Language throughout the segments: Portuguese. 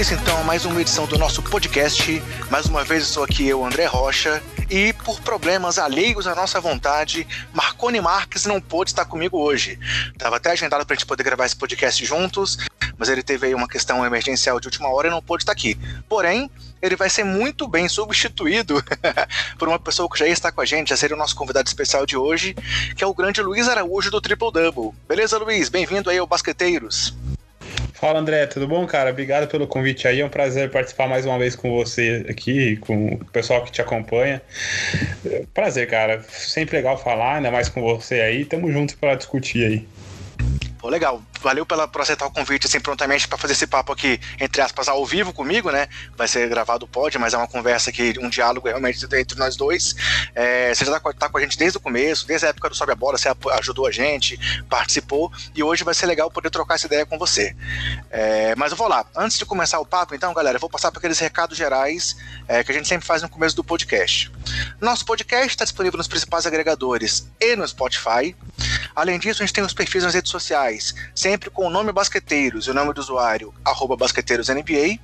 início então a mais uma edição do nosso podcast. Mais uma vez estou aqui eu, André Rocha, e por problemas alheios à nossa vontade, Marconi Marques não pôde estar comigo hoje. Estava até agendado para a gente poder gravar esse podcast juntos, mas ele teve aí uma questão emergencial de última hora e não pôde estar aqui. Porém, ele vai ser muito bem substituído por uma pessoa que já está com a gente, já seria o nosso convidado especial de hoje, que é o grande Luiz Araújo do Triple Double. Beleza, Luiz? Bem-vindo aí ao Basqueteiros. Fala André, tudo bom, cara? Obrigado pelo convite aí. É um prazer participar mais uma vez com você aqui, com o pessoal que te acompanha. Prazer, cara. Sempre legal falar, ainda mais com você aí. Tamo junto para discutir aí. Pô, legal valeu pela, por aceitar o convite assim prontamente para fazer esse papo aqui, entre aspas, ao vivo comigo, né? Vai ser gravado pode, mas é uma conversa aqui, um diálogo realmente entre nós dois. É, você já tá, tá, com a gente desde o começo, desde a época do Sobe a Bola, você ajudou a gente, participou, e hoje vai ser legal poder trocar essa ideia com você. É, mas eu vou lá. Antes de começar o papo, então, galera, eu vou passar para aqueles recados gerais é, que a gente sempre faz no começo do podcast. Nosso podcast está disponível nos principais agregadores e no Spotify. Além disso, a gente tem os perfis nas redes sociais, sempre com o nome Basqueteiros e o nome do usuário, arroba BasqueteirosNBA.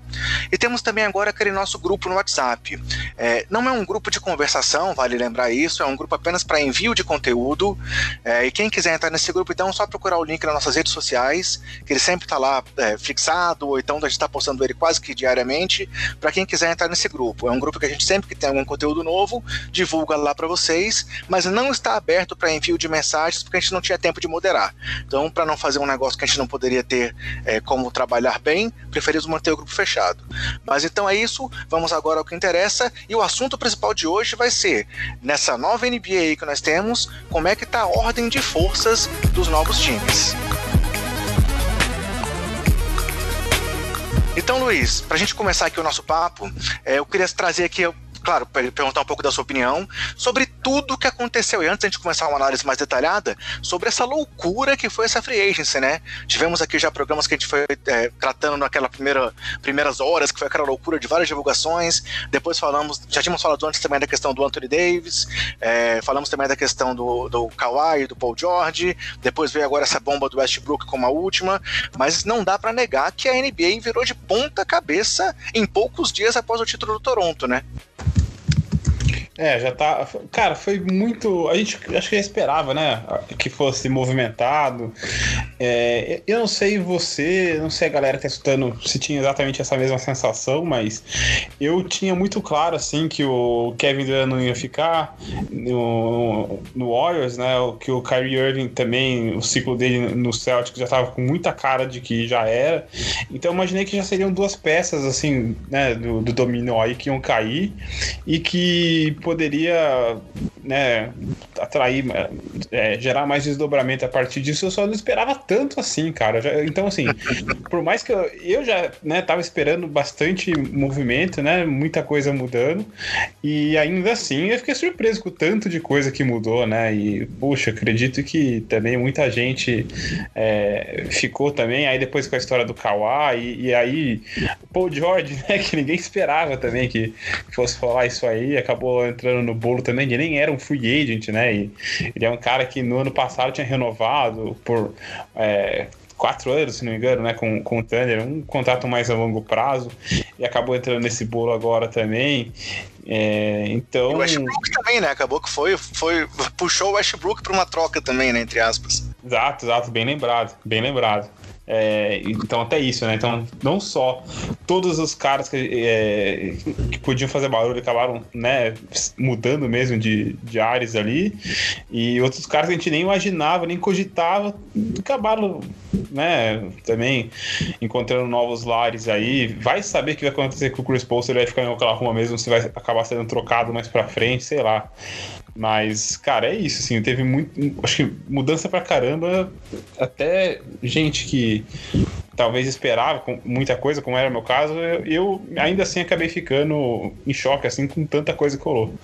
E temos também agora aquele nosso grupo no WhatsApp. É, não é um grupo de conversação, vale lembrar isso, é um grupo apenas para envio de conteúdo. É, e quem quiser entrar nesse grupo, então é só procurar o link nas nossas redes sociais, que ele sempre está lá é, fixado, ou então a gente está postando ele quase que diariamente, para quem quiser entrar nesse grupo. É um grupo que a gente sempre que tem algum conteúdo novo, divulga lá para vocês, mas não está aberto para envio de mensagens, porque a gente não tinha tempo de moderar. Então, para não fazer um negócio que a gente não poderia ter é, como trabalhar bem, preferimos manter o grupo fechado. Mas então é isso, vamos agora ao que interessa, e o assunto principal de hoje vai ser, nessa nova NBA que nós temos, como é que está a ordem de forças dos novos times. Então, Luiz, para a gente começar aqui o nosso papo, é, eu queria trazer aqui claro, perguntar um pouco da sua opinião sobre tudo o que aconteceu. E antes de começar uma análise mais detalhada, sobre essa loucura que foi essa free agency, né? Tivemos aqui já programas que a gente foi é, tratando naquela primeira primeiras horas, que foi aquela loucura de várias divulgações. Depois falamos, já tínhamos falado antes também da questão do Anthony Davis, é, falamos também da questão do, do Kawhi, do Paul George. Depois veio agora essa bomba do Westbrook como a última. Mas não dá para negar que a NBA virou de ponta cabeça em poucos dias após o título do Toronto, né? É, já tá. Cara, foi muito. A gente acho que já esperava, né? Que fosse movimentado. É, eu não sei você, não sei a galera que tá escutando se tinha exatamente essa mesma sensação, mas eu tinha muito claro, assim, que o Kevin Durant não ia ficar no, no Warriors, né? Que o Kyrie Irving também, o ciclo dele no Celtic já tava com muita cara de que já era. Então eu imaginei que já seriam duas peças, assim, né? Do, do domínio aí que iam cair e que poderia né, atrair, é, gerar mais desdobramento a partir disso, eu só não esperava tanto assim, cara. Já, então, assim, por mais que eu, eu já né, tava esperando bastante movimento, né, muita coisa mudando, e ainda assim eu fiquei surpreso com o tanto de coisa que mudou, né, e, puxa, acredito que também muita gente é, ficou também, aí depois com a história do Kawhi, e, e aí Paul George, né, que ninguém esperava também que fosse falar isso aí, acabou entrando no bolo também, ele nem era um free agent, né? E ele é um cara que no ano passado tinha renovado por é, quatro anos, se não me engano, né, com, com o Thunder, um contrato mais a longo prazo, e acabou entrando nesse bolo agora também. É, então. E o Westbrook também, né? Acabou que foi, foi puxou o Westbrook para uma troca também, né? Entre aspas. Exato, exato, bem lembrado, bem lembrado. É, então, até isso, né? Então, não só todos os caras que, é, que podiam fazer barulho acabaram né, mudando mesmo de, de áreas ali, e outros caras que a gente nem imaginava, nem cogitava, acabaram né, também encontrando novos lares aí. Vai saber o que vai acontecer com o Chris Paul, se ele vai ficar em Oklahoma mesmo, se vai acabar sendo trocado mais pra frente, sei lá. Mas, cara, é isso, assim, teve muito. Acho que mudança pra caramba. Até gente que talvez esperava muita coisa, como era o meu caso, eu ainda assim acabei ficando em choque, assim, com tanta coisa que rolou.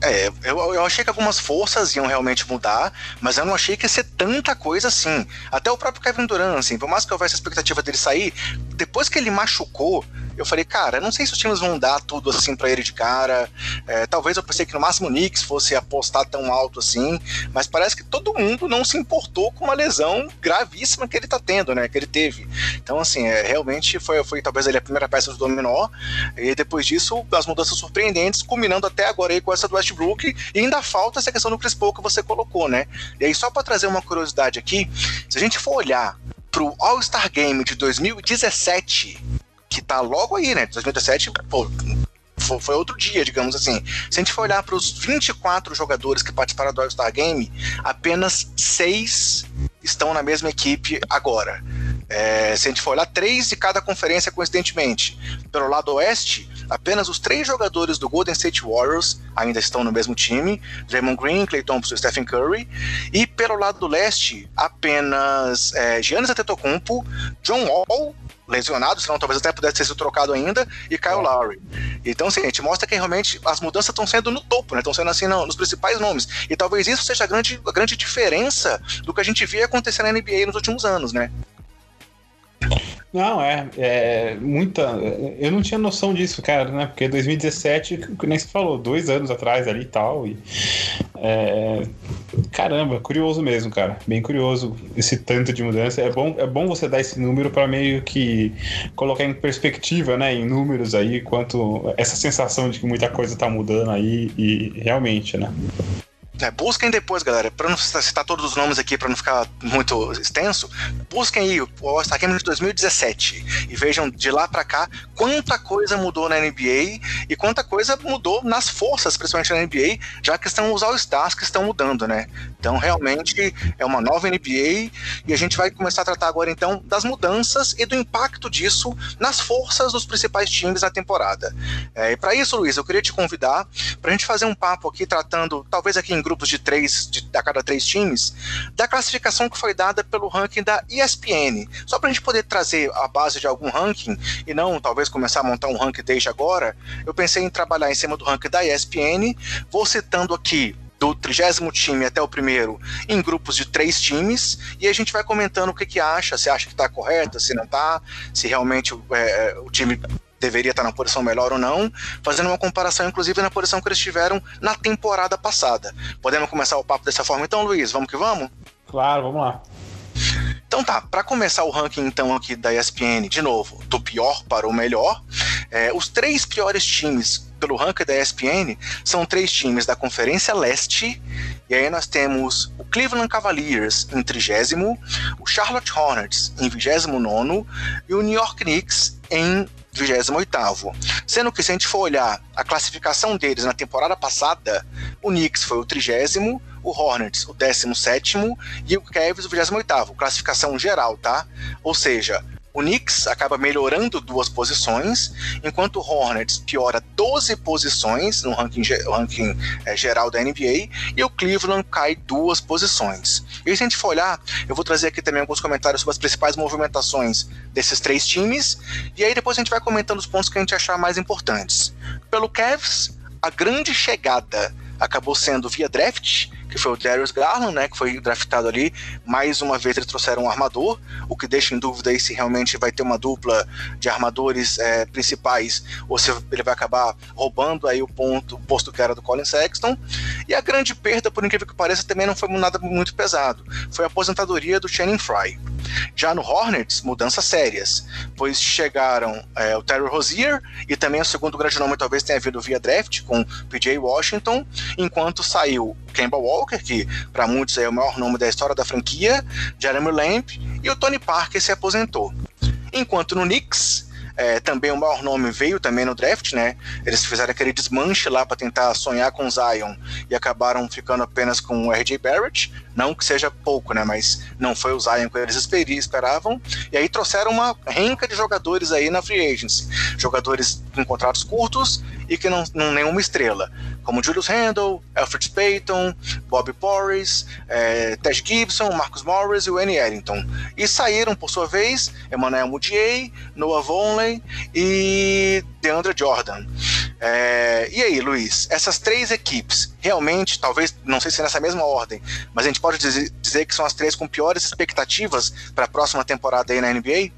É, eu, eu achei que algumas forças iam realmente mudar, mas eu não achei que ia ser tanta coisa assim. Até o próprio Kevin Durant, assim, por mais que houvesse a expectativa dele sair, depois que ele machucou, eu falei, cara, não sei se os times vão dar tudo assim para ele de cara. É, talvez eu pensei que no máximo o Knicks fosse apostar tão alto assim, mas parece que todo mundo não se importou com uma lesão gravíssima que ele tá tendo, né? Que ele teve. Então, assim, é, realmente foi, foi talvez ele a primeira peça do dominó, e depois disso, as mudanças surpreendentes, culminando até agora aí com essa do Westbrook, e ainda falta essa questão do Chris Paul que você colocou, né? E aí, só para trazer uma curiosidade aqui, se a gente for olhar pro All-Star Game de 2017, que tá logo aí, né? 2017, pô, foi outro dia, digamos assim. Se a gente for olhar para os 24 jogadores que participaram do All-Star Game, apenas seis estão na mesma equipe agora. É, se a gente for olhar, três de cada conferência, coincidentemente. Pelo lado oeste, apenas os três jogadores do Golden State Warriors ainda estão no mesmo time: Draymond Green, Clay Thompson e Stephen Curry. E pelo lado do leste, apenas é, Giannis Antetokounmpo, John Wall lesionado, senão talvez até pudesse ter sido trocado ainda, e Kyle é. Lowry. Então, assim, a gente mostra que realmente as mudanças estão sendo no topo, né? Estão sendo assim nos principais nomes. E talvez isso seja a grande, a grande diferença do que a gente via acontecer na NBA nos últimos anos, né? Não, é, é muita. Eu não tinha noção disso, cara, né? Porque 2017, nem se falou, dois anos atrás ali e tal. E, é, caramba, curioso mesmo, cara. Bem curioso esse tanto de mudança. É bom, é bom você dar esse número para meio que colocar em perspectiva, né? Em números aí, quanto essa sensação de que muita coisa tá mudando aí e realmente, né? É, busquem depois, galera, para não citar todos os nomes aqui, para não ficar muito extenso, busquem aí o All-Star Game de 2017 e vejam de lá para cá quanta coisa mudou na NBA e quanta coisa mudou nas forças, principalmente na NBA, já que estão os All-Stars que estão mudando, né? Então, realmente é uma nova NBA e a gente vai começar a tratar agora então das mudanças e do impacto disso nas forças dos principais times na temporada. É, e para isso, Luiz, eu queria te convidar para a gente fazer um papo aqui tratando, talvez aqui em grupos de três, de, a cada três times, da classificação que foi dada pelo ranking da ESPN. Só para a gente poder trazer a base de algum ranking e não talvez começar a montar um ranking desde agora, eu pensei em trabalhar em cima do ranking da ESPN. Vou citando aqui do trigésimo time até o primeiro em grupos de três times e a gente vai comentando o que, que acha, se acha que está correto, se não está, se realmente é, o time deveria estar na posição melhor ou não, fazendo uma comparação, inclusive, na posição que eles tiveram na temporada passada. Podemos começar o papo dessa forma, então, Luiz? Vamos que vamos? Claro, vamos lá. Então tá, para começar o ranking então aqui da ESPN, de novo, do pior para o melhor, é, os três piores times pelo ranking da ESPN são três times da Conferência Leste, e aí nós temos o Cleveland Cavaliers em trigésimo, o Charlotte Hornets em vigésimo nono e o New York Knicks em 28º. Sendo que se a gente for olhar a classificação deles na temporada passada, o Knicks foi o trigésimo, o Hornets o 17 e o Cavs o 28º, classificação geral, tá? Ou seja, o Knicks acaba melhorando duas posições, enquanto o Hornets piora 12 posições no ranking, ranking é, geral da NBA e o Cleveland cai duas posições. E se a gente for olhar, eu vou trazer aqui também alguns comentários sobre as principais movimentações desses três times, e aí depois a gente vai comentando os pontos que a gente achar mais importantes. Pelo Cavs, a grande chegada acabou sendo via draft, que foi o Darius Garland, né, que foi draftado ali. Mais uma vez eles trouxeram um armador, o que deixa em dúvida aí se realmente vai ter uma dupla de armadores é, principais ou se ele vai acabar roubando aí o ponto, o posto que era do Colin Sexton. E a grande perda, por incrível que pareça, também não foi nada muito pesado. Foi a aposentadoria do Channing Fry. Já no Hornets, mudanças sérias, pois chegaram é, o Terry Rozier e também o segundo grande nome talvez tenha vindo via draft com PJ Washington, enquanto saiu Kemba Walker, que para muitos é o maior nome da história da franquia, Jeremy Lamb e o Tony Parker se aposentou. Enquanto no Knicks, é, também o maior nome veio também no draft, né? Eles fizeram aquele desmanche lá para tentar sonhar com Zion e acabaram ficando apenas com o RJ Barrett. Não que seja pouco, né? Mas não foi o Zion que eles esperavam. E aí trouxeram uma renca de jogadores aí na free agency. Jogadores com contratos curtos e que não, não nenhuma estrela. Como Julius Randle, Alfred Payton, Bob Porris, é, Ted Gibson, Marcus Morris e N. Ellington. E saíram, por sua vez, Emmanuel Mudiay, Noah Vonleh e DeAndre Jordan. É, e aí, Luiz, essas três equipes, realmente, talvez, não sei se é nessa mesma ordem, mas a gente pode dizer, dizer que são as três com piores expectativas para a próxima temporada aí na NBA?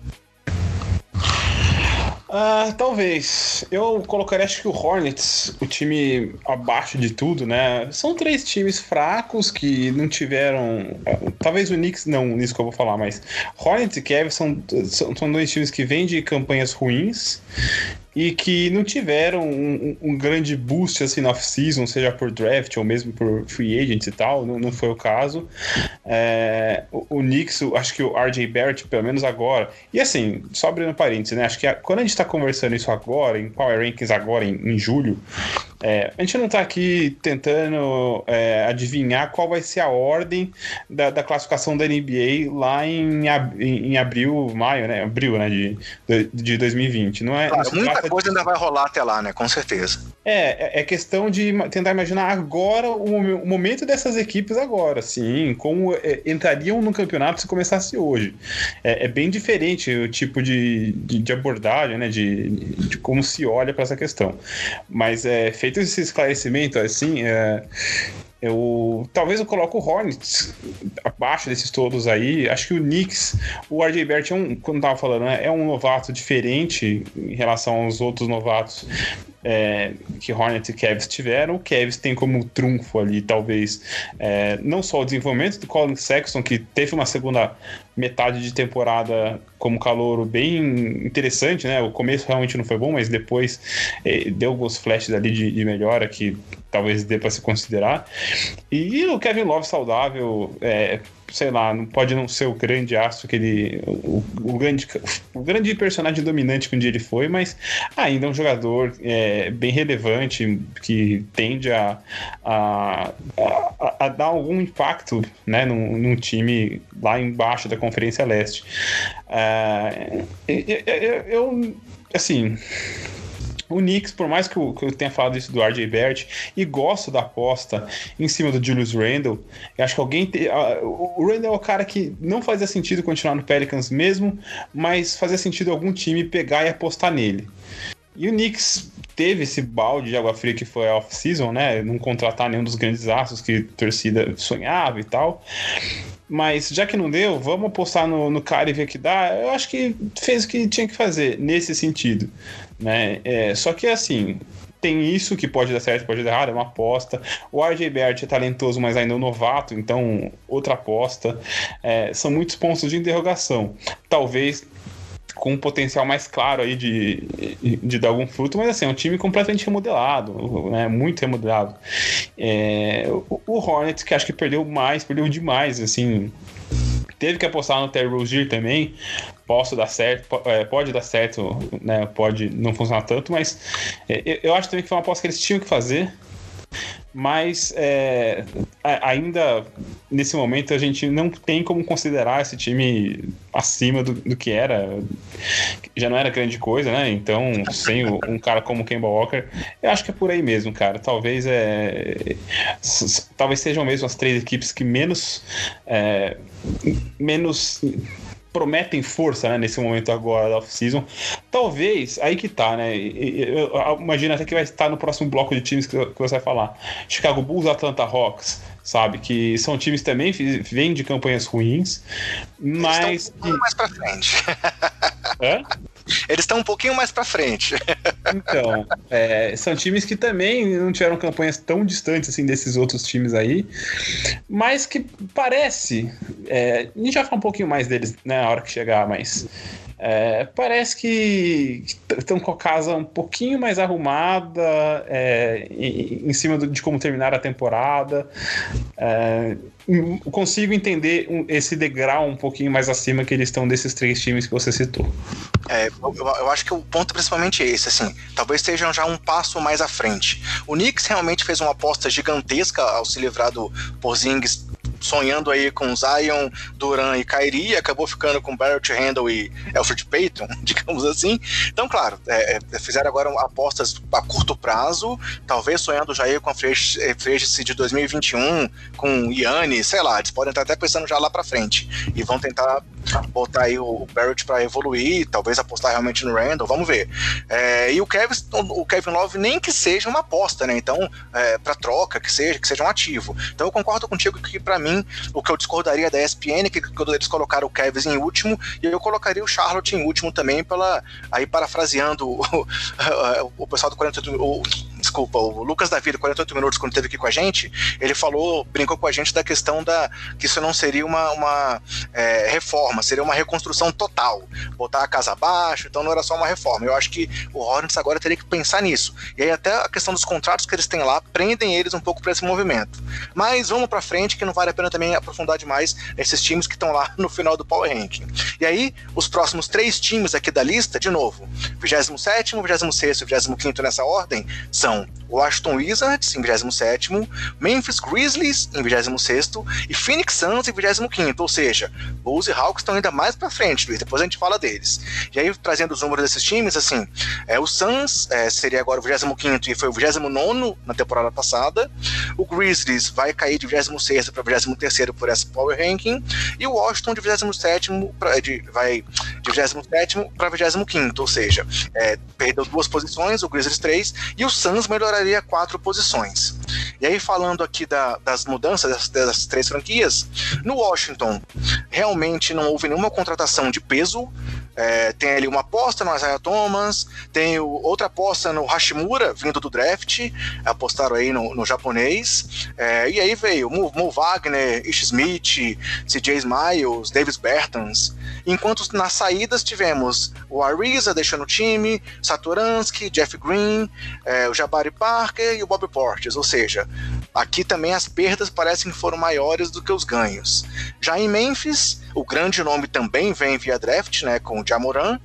Uh, talvez. Eu colocaria, acho que o Hornets, o time abaixo de tudo, né? São três times fracos que não tiveram. Talvez o Knicks, não, nisso que eu vou falar, mas Hornets e Cavs são, são, são dois times que vêm de campanhas ruins e que não tiveram um, um grande boost assim na off-season, seja por draft ou mesmo por free agents e tal, não, não foi o caso. É, o, o Knicks, acho que o RJ Barrett, pelo menos agora, e assim, só abrindo parênteses, né? Acho que a, quando a gente está conversando isso agora, em Power Rankings agora, em, em julho, é, a gente não está aqui tentando é, adivinhar qual vai ser a ordem da, da classificação da NBA lá em, em, em, abril, maio, né? Abril, né? De, de 2020. Não é, claro, não muita coisa ainda vai rolar até lá, né? Com certeza. É, é, é questão de tentar imaginar agora o, momento dessas equipes agora, sim, como é, entrariam no campeonato se começasse hoje. É, é bem diferente o tipo de, de, de abordagem, né? De, de, como se olha para essa questão. Mas é feito feito esse esclarecimento, assim, é, eu talvez eu coloco o Hornets abaixo desses todos aí. Acho que o Knicks, o RJ Barrett é um, como tava falando, né, é um novato diferente em relação aos outros novatos é, que Hornets e Cavs tiveram. O Cavs tem como trunfo ali, talvez, é, não só o desenvolvimento do Colin Sexton, que teve uma segunda metade de temporada como calouro bem interessante, né? O começo realmente não foi bom, mas depois é, deu alguns flashes ali de, de melhora que talvez dê para se considerar. E o Kevin Love saudável, é, sei lá, não pode não ser o grande astro que ele. O, o, grande, o grande personagem dominante que um dia ele foi, mas ainda é um jogador é, bem relevante que tende a, a, a, a, dar algum impacto né, num, num, time lá embaixo da Conferência Leste. É, eu, eu, eu assim o Knicks, por mais que eu, que eu, tenha falado isso do RJ Barrett, e gosto da aposta em cima do Julius Randle, eu acho que alguém. Te, o Randle é o cara que não fazia sentido continuar no Pelicans mesmo, mas fazia sentido algum time pegar e apostar nele. E o Knicks teve esse balde de água fria que foi a off-season, né? Não contratar nenhum dos grandes astros que a torcida sonhava e tal. Mas já que não deu, vamos apostar no, no cara e ver que dá. Eu acho que fez o que tinha que fazer nesse sentido. Né? É, só que assim, tem isso que pode dar certo, pode dar errado, é uma aposta. O RJ Barrett é talentoso, mas ainda é um novato, então outra aposta. É, são muitos pontos de interrogação. Talvez com um potencial mais claro aí de, de, dar algum fruto, mas assim, é um time completamente remodelado, né? Muito remodelado. É, o, o Hornets, que acho que perdeu mais, perdeu demais, assim, teve que apostar no Terry Rozier também. Posso dar certo, é, pode dar certo, né? Pode não funcionar tanto, mas é, eu acho também que foi uma aposta que eles tinham que fazer. Mas é, ainda nesse momento a gente não tem como considerar esse time acima do, do que era. Já não era grande coisa, né? Então, sem o, um cara como Kemba Walker, eu acho que é por aí mesmo, cara. Talvez é, talvez sejam mesmo as três equipes que menos é, menos prometem força né, nesse momento agora da off-season. Talvez, aí que tá, né? Imagina até que vai estar no próximo bloco de times que você vai falar. Chicago Bulls, Atlanta Hawks, sabe? Que são times também vêm de campanhas ruins, mas. Estão mais pra frente. Hã? Eles estão um pouquinho mais para frente. Então, é, são times que também não tiveram campanhas tão distantes assim desses outros times aí, mas que parece. É, a gente vai falar um pouquinho mais deles né, na hora que chegar, mas é, parece que estão com a casa um pouquinho mais arrumada é, em, em, cima de como terminar a temporada. É, consigo entender um, esse degrau um pouquinho mais acima que eles estão desses três times que você citou. É, eu, eu, acho que o ponto principalmente é esse, assim, talvez estejam já um passo mais à frente. O Knicks realmente fez uma aposta gigantesca ao se livrar do Porzingis sonhando aí com Zion, Duran e Kyrie, acabou ficando com Barrett Randall e Alfred Payton, digamos assim. Então, claro, é, é, fizeram agora apostas a curto prazo, talvez sonhando já aí com a free de 2021, com Yanni, sei lá, eles podem estar até pensando já lá para frente e vão tentar botar aí o Barrett para evoluir, talvez apostar realmente no Randall, vamos ver. É, e o Kevin, o Kevin Love nem que seja uma aposta, né? Então, é, para troca, que seja, que seja um ativo. Então eu concordo contigo que para mim o que eu discordaria da ESPN que quando eles colocaram o Kevin em último e eu colocaria o Charlotte em último também pela aí parafraseando o, o, pessoal do 48 o, desculpa, o Lucas Davi, 48 minutos, quando esteve aqui com a gente, ele falou, brincou com a gente da questão da que isso não seria uma, uma é, reforma, seria uma reconstrução total, botar a casa abaixo, então não era só uma reforma. Eu acho que o Hornets agora teria que pensar nisso. E aí até a questão dos contratos que eles têm lá prendem eles um pouco para esse movimento. Mas vamos para frente que não vale a pena também aprofundar demais esses times que estão lá no final do Power Ranking. E aí, os próximos três times aqui da lista, de novo, 27 26 e 25 nessa ordem, são Washington Wizards em 27, Memphis Grizzlies em 26 e Phoenix Suns em 25, ou seja, Bulls e Hawks estão ainda mais para frente, Luiz, depois a gente fala deles. E aí, trazendo os números desses times, assim, é, o Suns é, seria agora o 25 e foi o 29 na temporada passada, o Grizzlies vai cair de 26 para 23 por essa Power Ranking, e o Washington de 27 pra, de, vai de 27 para 25, ou seja, é, perdeu duas posições, o Grizzlies 3, e o Suns melhoraria quatro posições. E aí, falando aqui da, das mudanças das, das, três franquias, no Washington, realmente não houve nenhuma contratação de peso. É, tem ali uma aposta no Isaiah Thomas, tem o, outra aposta no Hashimura, vindo do draft, apostaram aí no, no japonês. É, e aí veio Mo, Mo Wagner, Ish Smith, CJ Smiles, Davis Bertans. Enquanto nas saídas tivemos o Ariza deixando o time, Saturansky, Jeff Green, é, o Jabari Parker e o Bob Portes. Ou seja, aqui também as perdas parecem que foram maiores do que os ganhos. Já em Memphis, o grande nome também vem via draft, né, com o Jamoran.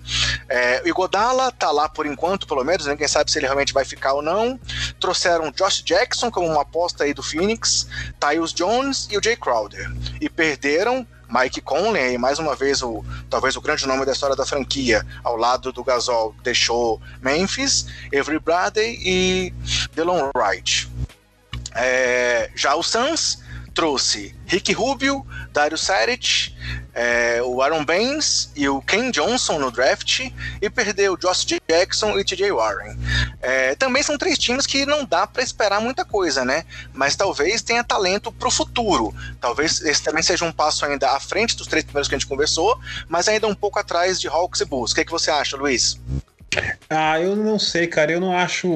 É, o Igodala tá lá por enquanto, pelo menos, ninguém sabe se ele realmente vai ficar ou não. Trouxeram Josh Jackson como uma aposta aí do Phoenix, Tyus Jones e o Jay Crowder. E perderam Mike Conley, mais uma vez o talvez o grande nome da história da franquia, ao lado do Gasol, deixou Memphis, Avery Bradley e Delon Wright. É, já o Suns trouxe Rick Rubio, Dario Saric, é, o Aaron Baines e o Ken Johnson no draft e perdeu Josh Jackson e TJ Warren. É, também são três times que não dá para esperar muita coisa, né? Mas talvez tenha talento para o futuro. Talvez esse também seja um passo ainda à frente dos três primeiros que a gente conversou, mas ainda um pouco atrás de Hawks e Bulls. O que, é que você acha, Luiz? Ah, eu não sei, cara. Eu não acho.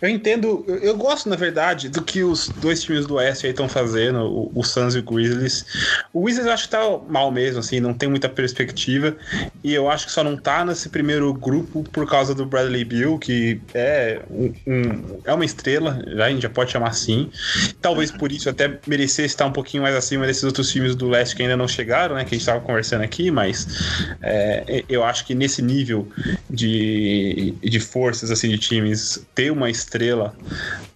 Eu entendo. Eu gosto, na verdade, do que os dois times do Oeste aí estão fazendo, o, o Suns e o Grizzlies. O Grizzlies eu acho que tá mal mesmo, assim, não tem muita perspectiva. E eu acho que só não tá nesse primeiro grupo por causa do Bradley Bill, que é, um, um é uma estrela, já, a gente já pode chamar assim. Talvez por isso até merecesse estar um pouquinho mais acima desses outros times do leste que ainda não chegaram, né? Que a gente estava conversando aqui, mas é, eu acho que nesse nível de, de forças assim de times, ter uma estrela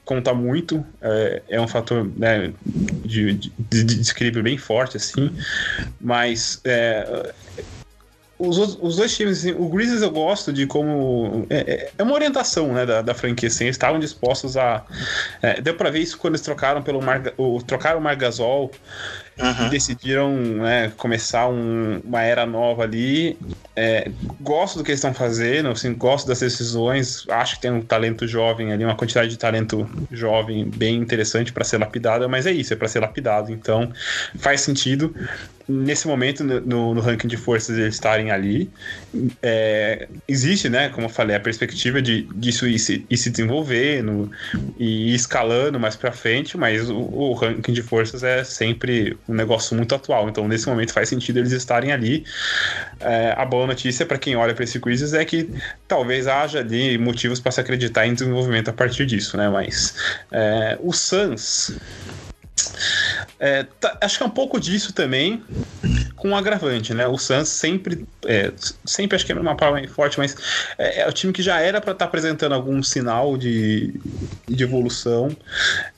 conta muito, é, é um fator né, de, de, de, desequilíbrio bem forte, assim, mas é, os, os dois times, assim, o Grizzlies eu gosto de como. É, é, é uma orientação né, da, da franquia, assim, eles estavam dispostos a. É, deu pra ver isso quando eles trocaram pelo Mar, o, trocaram o Margasol uhum. decidiram né, começar um, uma era nova ali. É, gosto do que eles estão fazendo, assim, gosto das decisões. Acho que tem um talento jovem ali, uma quantidade de talento jovem bem interessante para ser lapidado, mas é isso, é para ser lapidado. Então faz sentido nesse momento, no, no, ranking de forças, eles estarem ali. É, existe, né, como eu falei, a perspectiva de disso ir se, ir se desenvolvendo e ir escalando mais para frente, mas o, o, ranking de forças é sempre um negócio muito atual. Então, nesse momento, faz sentido eles estarem ali. É, a boa notícia para quem olha para esse quizzes é que talvez haja ali motivos para se acreditar em desenvolvimento a partir disso, né? Mas é, o Suns é, tá, acho que é um pouco disso também, com um agravante, né? O Suns sempre, é, sempre acho que é uma palavra forte, mas é, é, o time que já era para estar tá apresentando algum sinal de, de evolução.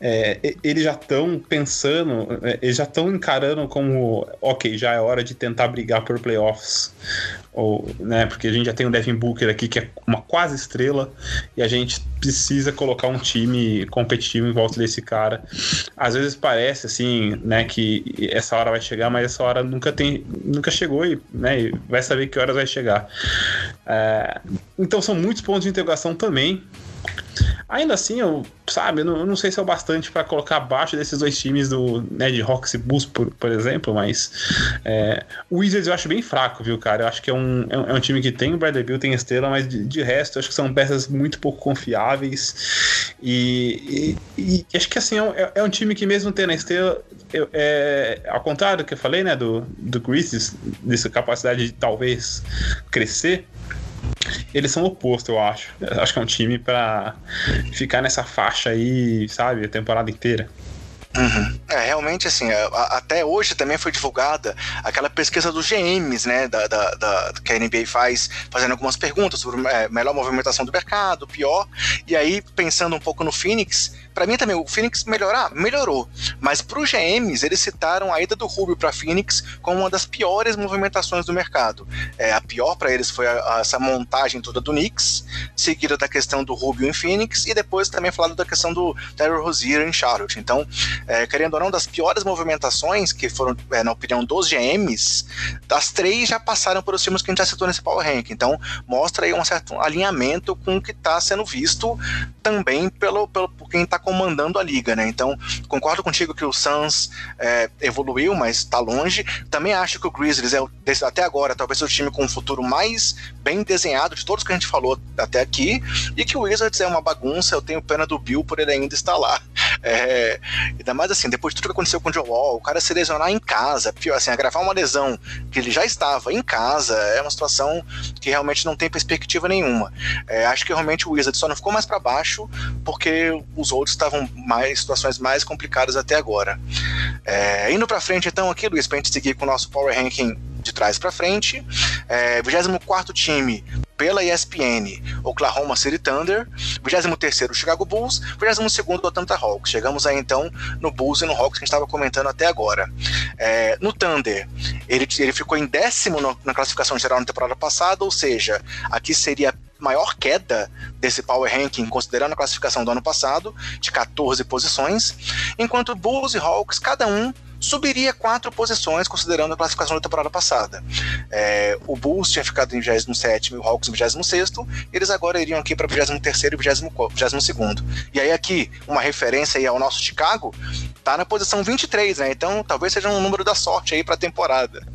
É, eles já estão pensando, é, eles já estão encarando como, ok, já é hora de tentar brigar por playoffs. Ou, né, porque a gente já tem o Devin Booker aqui, que é uma quase estrela, e a gente precisa colocar um time competitivo em volta desse cara. Às vezes parece assim, né, que essa hora vai chegar, mas essa hora nunca tem, nunca chegou e, né, e vai saber que horas vai chegar. É, então são muitos pontos de integração também Ainda assim, eu, sabe, eu não, eu não sei se é o bastante para colocar abaixo desses dois times do né, de Hawks e Bulls, por, por exemplo, mas é, o Wizards eu acho bem fraco, viu, cara? Eu acho que é um, é um, é um time que tem o Bradley Bill, tem estrela, mas de, de, resto, eu acho que são peças muito pouco confiáveis e, e, e acho que assim, é, é, um time que mesmo tendo a estrela, é, ao contrário do que eu falei, né, do, do Grizzlies, dessa capacidade de talvez crescer, eles são o oposto, eu acho. Eu acho que é um time para ficar nessa faixa aí, sabe, a temporada inteira. Uhum. É, realmente, assim, é, até hoje também foi divulgada aquela pesquisa dos GMs, né, da, da, da, que a NBA faz, fazendo algumas perguntas sobre é, melhor movimentação do mercado, pior, e aí, pensando um pouco no Phoenix, para mim também, o Phoenix melhorar, melhorou, mas para os GMs, eles citaram a ida do Rubio para Phoenix como uma das piores movimentações do mercado. É, a pior para eles foi a, a, essa montagem toda do Knicks, seguida da questão do Rubio em Phoenix, e depois também falado da questão do Terry Rozier em Charlotte. Então, é, querendo ou não, das piores movimentações, que foram, é, na opinião dos GMs, das três já passaram por os times que a gente já citou nesse Power Rank. Então, mostra aí um certo alinhamento com o que está sendo visto também pelo, pelo por quem está comandando a liga, né? Então, concordo contigo que o Suns é, evoluiu, mas está longe. Também acho que o Grizzlies é, até agora, talvez o time com um futuro mais bem desenhado de todos que a gente falou até aqui, e que o Wizards é uma bagunça. Eu tenho pena do Bill por ele ainda estar lá. É, ainda mais assim, depois de tudo que aconteceu com o Joe Wall, o cara se lesionar em casa, pior, assim, agravar uma lesão que ele já estava em casa, é uma situação que realmente não tem perspectiva nenhuma. É, acho que realmente o Wizards só não ficou mais para baixo porque os outros estavam mais situações mais complicadas até agora. É, indo para frente, então, aqui, Luiz, para a gente seguir com o nosso Power Ranking de trás para frente. É, 24 time pela ESPN, Oklahoma City Thunder, 23º Chicago Bulls, 22º Atlanta Hawks. Chegamos aí então no Bulls e no Hawks que a gente estava comentando até agora. É, no Thunder, ele, ele ficou em décimo no, na classificação geral na temporada passada, ou seja, aqui seria maior queda desse Power Ranking, considerando a classificação do ano passado, de 14 posições, enquanto Bulls e Hawks, cada um subiria quatro posições, considerando a classificação da temporada passada. É, o Bulls tinha ficado em 27 e o Hawks em 26, eles agora iriam aqui para 23 e 22. E aí, aqui, uma referência aí ao nosso Chicago, tá na posição 23, né? Então talvez seja um número da sorte aí para a temporada.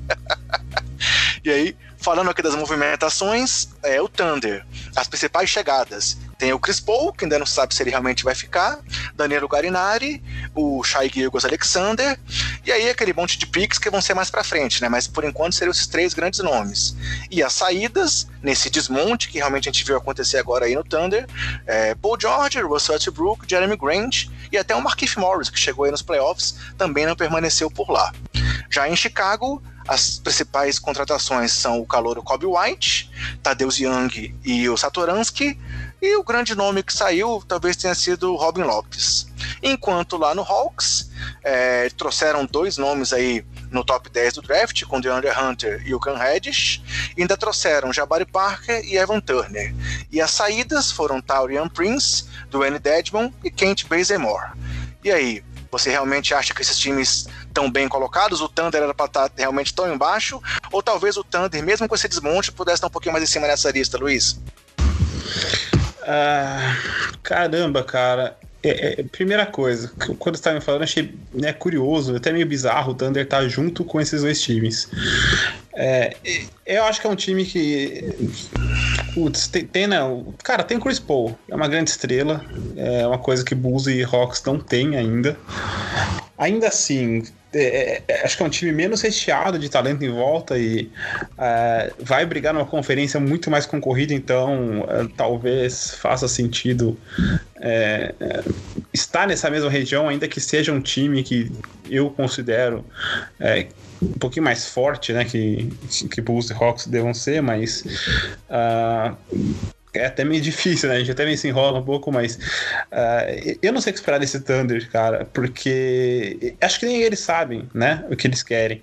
e aí, Falando aqui das movimentações, é o Thunder. As principais chegadas. Tem o Chris Paul, que ainda não sabe se ele realmente vai ficar, Danilo Garinari, o Shai Gilgos Alexander, e aí aquele monte de picks que vão ser mais para frente, né? Mas por enquanto seriam esses três grandes nomes. E as saídas, nesse desmonte que realmente a gente viu acontecer agora aí no Thunder, é Paul George, Russell Westbrook, Jeremy Grant e até o Markif Morris, que chegou aí nos playoffs, também não permaneceu por lá. Já em Chicago, as principais contratações são o calor Kobe White, Tadeusz Young e o Satoransky, e o grande nome que saiu talvez tenha sido Robin Lopes. Enquanto lá no Hawks, é, trouxeram dois nomes aí no top 10 do draft, com DeAndre Hunter e o Cam Reddish, ainda trouxeram Jabari Parker e Evan Turner. E as saídas foram Taurian Prince, Dwayne Dedmon e Kent Bazemore. E aí, você realmente acha que esses times estão bem colocados? O Thunder era para estar tá realmente tão embaixo? Ou talvez o Thunder, mesmo com esse desmonte, pudesse estar um pouquinho mais em cima nessa lista, Luiz? Ah, caramba, cara. É, é, primeira coisa, quando você estava me falando, achei né, curioso, até meio bizarro o Thunder estar tá junto com esses dois times. É, eu acho que é um time que. Putz, tem, tem né, Cara, tem Chris Paul, é uma grande estrela, é uma coisa que Bulls e Hawks não têm ainda. Ainda assim, é, é, acho que é um time menos recheado de talento em volta e é, vai brigar numa conferência muito mais concorrida, então é, talvez faça sentido é, é, estar nessa mesma região, ainda que seja um time que eu considero um pouquinho mais forte, né, que, que Bulls e Hawks devam ser, mas uh, é até meio difícil, né? A gente até meio se enrola um pouco, mas uh, eu não sei o que esperar desse Thunder, cara, porque acho que nem eles sabem, né, o que eles querem